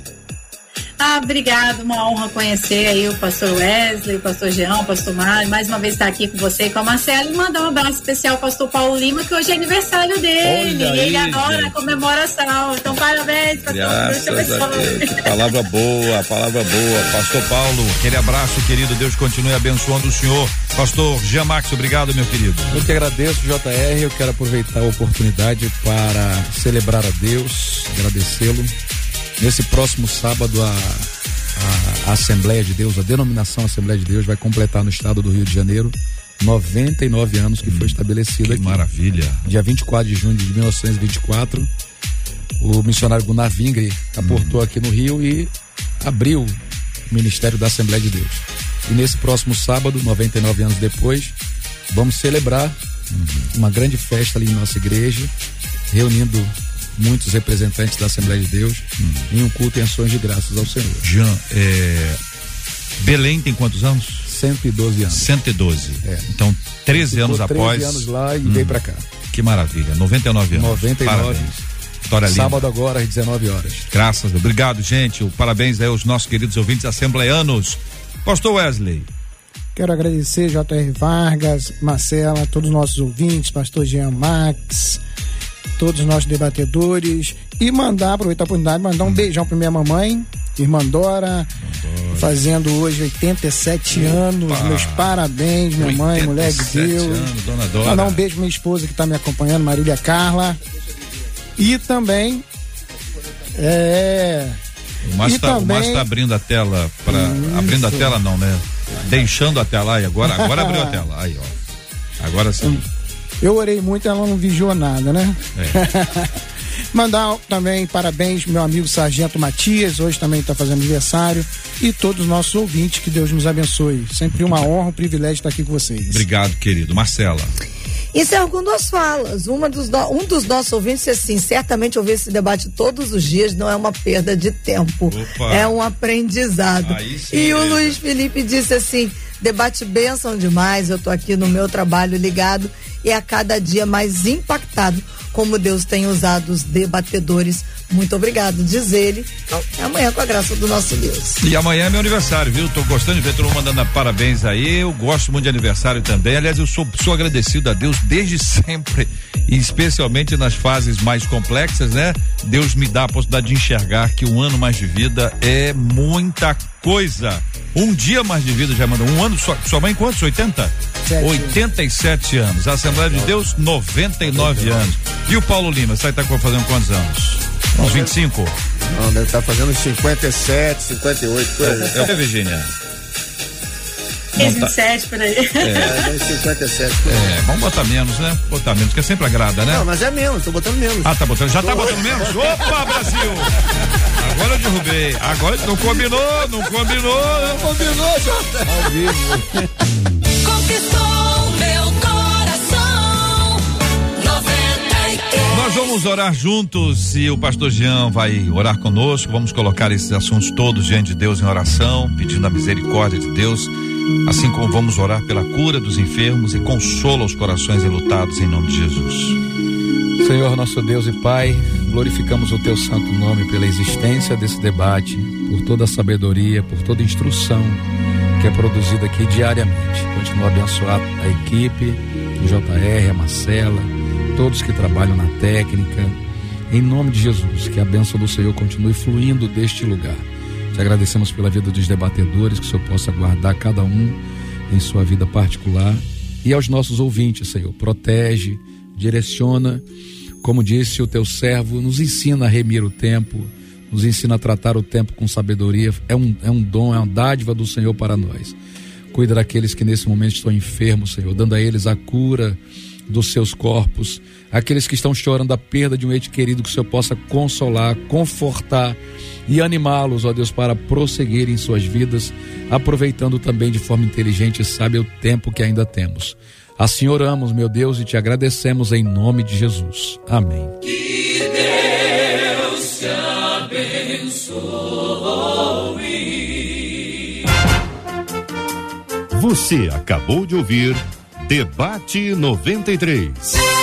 Ah, obrigado, uma honra conhecer aí o pastor Wesley, o pastor Jean, o pastor Mário, mais uma vez estar aqui com você e com a Marcela e mandar um abraço especial ao pastor Paulo Lima, que hoje é aniversário dele, Olha ele aí, adora gente. a comemoração, então parabéns, pastor, Graças Palavra boa, palavra boa, pastor Paulo, aquele abraço, querido, Deus continue abençoando o senhor, pastor Jean Max, obrigado, meu querido. Eu que agradeço, JR, eu quero aproveitar a oportunidade para celebrar a Deus, agradecê-lo Nesse próximo sábado, a, a, a, Assembleia de Deus, a denominação Assembleia de Deus, vai completar no estado do Rio de Janeiro 99 anos que hum, foi estabelecida que aqui. Maravilha. Dia 24 de junho de 1924, o missionário Gunnar Vingre aportou hum. aqui no Rio e abriu o Ministério da Assembleia de Deus. E nesse próximo sábado, 99 anos depois, vamos celebrar uhum. uma grande festa ali em nossa igreja, reunindo muitos representantes da Assembleia de Deus hum. em um culto em ações de graças ao Senhor. Jean, é... Belém tem quantos anos? 112 anos. 112. É. Então, 13 anos 13 após. 13 anos lá e hum. veio para cá. Que maravilha. 99 anos. 99 Parabéns. História linda. Sábado agora às 19 horas. Graças a Deus. Obrigado, gente. Parabéns aí aos nossos queridos ouvintes assembleanos. Pastor Wesley. Quero agradecer J.R. Vargas, Marcela, todos os nossos ouvintes, pastor Jean Max, todos os nossos debatedores e mandar, aproveitar a oportunidade, mandar um beijão para minha mamãe, irmã Dora, fazendo hoje 87 anos. Meus parabéns, minha mãe, mulher de 87 Deus. anos, dona Dora. Mandar um beijo pra minha esposa que está me acompanhando, Marília Carla. E também. É. O Márcio tá, também- tá abrindo a tela para abrindo a tela não, né? Deixando a tela aí agora, agora abriu a tela. Aí, ó. Agora sim. Eu orei muito, ela não vigiou nada, né? É. Mandar também parabéns meu amigo Sargento Matias, hoje também está fazendo aniversário. E todos os nossos ouvintes, que Deus nos abençoe. Sempre uma honra, um privilégio estar aqui com vocês. Obrigado, querido. Marcela. Encerro com duas falas. Uma dos um dos nossos ouvintes disse assim: certamente ouvir esse debate todos os dias não é uma perda de tempo, Opa. é um aprendizado. Aí sim, e o. Luiz Felipe disse assim: debate bênção demais, eu tô aqui no meu trabalho ligado e a cada dia mais impactado como Deus tem usado os debatedores. Muito obrigado, diz ele. Então, é amanhã com a graça do nosso Deus. E amanhã é meu aniversário, viu? Tô gostando de ver todo mundo mandando parabéns aí. Eu gosto muito de aniversário também. Aliás, eu sou, sou agradecido a Deus desde sempre, e especialmente nas fases mais complexas, né? Deus me dá a possibilidade de enxergar que um ano mais de vida é muita coisa. Um dia mais de vida já mandou. Um ano, sua, sua mãe quantos? 80? Sete. 87 anos. A Assembleia de Deus, 99 anos. E o Paulo Lima, você tá com- fazendo quantos anos? Uns 25? Não, deve estar fazendo uns 57, 58, por aí. É, Virgínia? Fez Não, tá. 27 por aí. É, uns 57 por aí. É, vamos botar menos, né? Botar menos, porque sempre agrada, né? Não, mas é menos, tô botando menos. Ah, tá botando, já tá botando menos? Opa, Brasil! Agora eu derrubei. Agora não combinou, não combinou, não combinou, já. Conquistou meu coração. 93. Nós vamos orar juntos e o pastor Jean vai orar conosco. Vamos colocar esses assuntos todos diante de Deus em oração, pedindo a misericórdia de Deus, assim como vamos orar pela cura dos enfermos e consola os corações enlutados em nome de Jesus. Senhor nosso Deus e Pai, glorificamos o teu santo nome pela existência desse debate, por toda a sabedoria, por toda a instrução que é produzida aqui diariamente. Continua a abençoar a equipe, o JR, a Marcela, todos que trabalham na técnica. Em nome de Jesus, que a bênção do Senhor continue fluindo deste lugar. Te agradecemos pela vida dos debatedores, que o Senhor possa guardar cada um em sua vida particular. E aos nossos ouvintes, Senhor, protege, direciona, como disse o teu servo, nos ensina a remir o tempo, nos ensina a tratar o tempo com sabedoria. É um, é um dom, é uma dádiva do Senhor para nós. Cuida daqueles que nesse momento estão enfermos, Senhor, dando a eles a cura dos seus corpos, aqueles que estão chorando a perda de um ente querido, que o Senhor possa consolar, confortar e animá-los, ó Deus, para prosseguir em suas vidas, aproveitando também de forma inteligente e sábia o tempo que ainda temos. Assim oramos, meu Deus, e te agradecemos em nome de Jesus. Amém. Você acabou de ouvir Debate 93.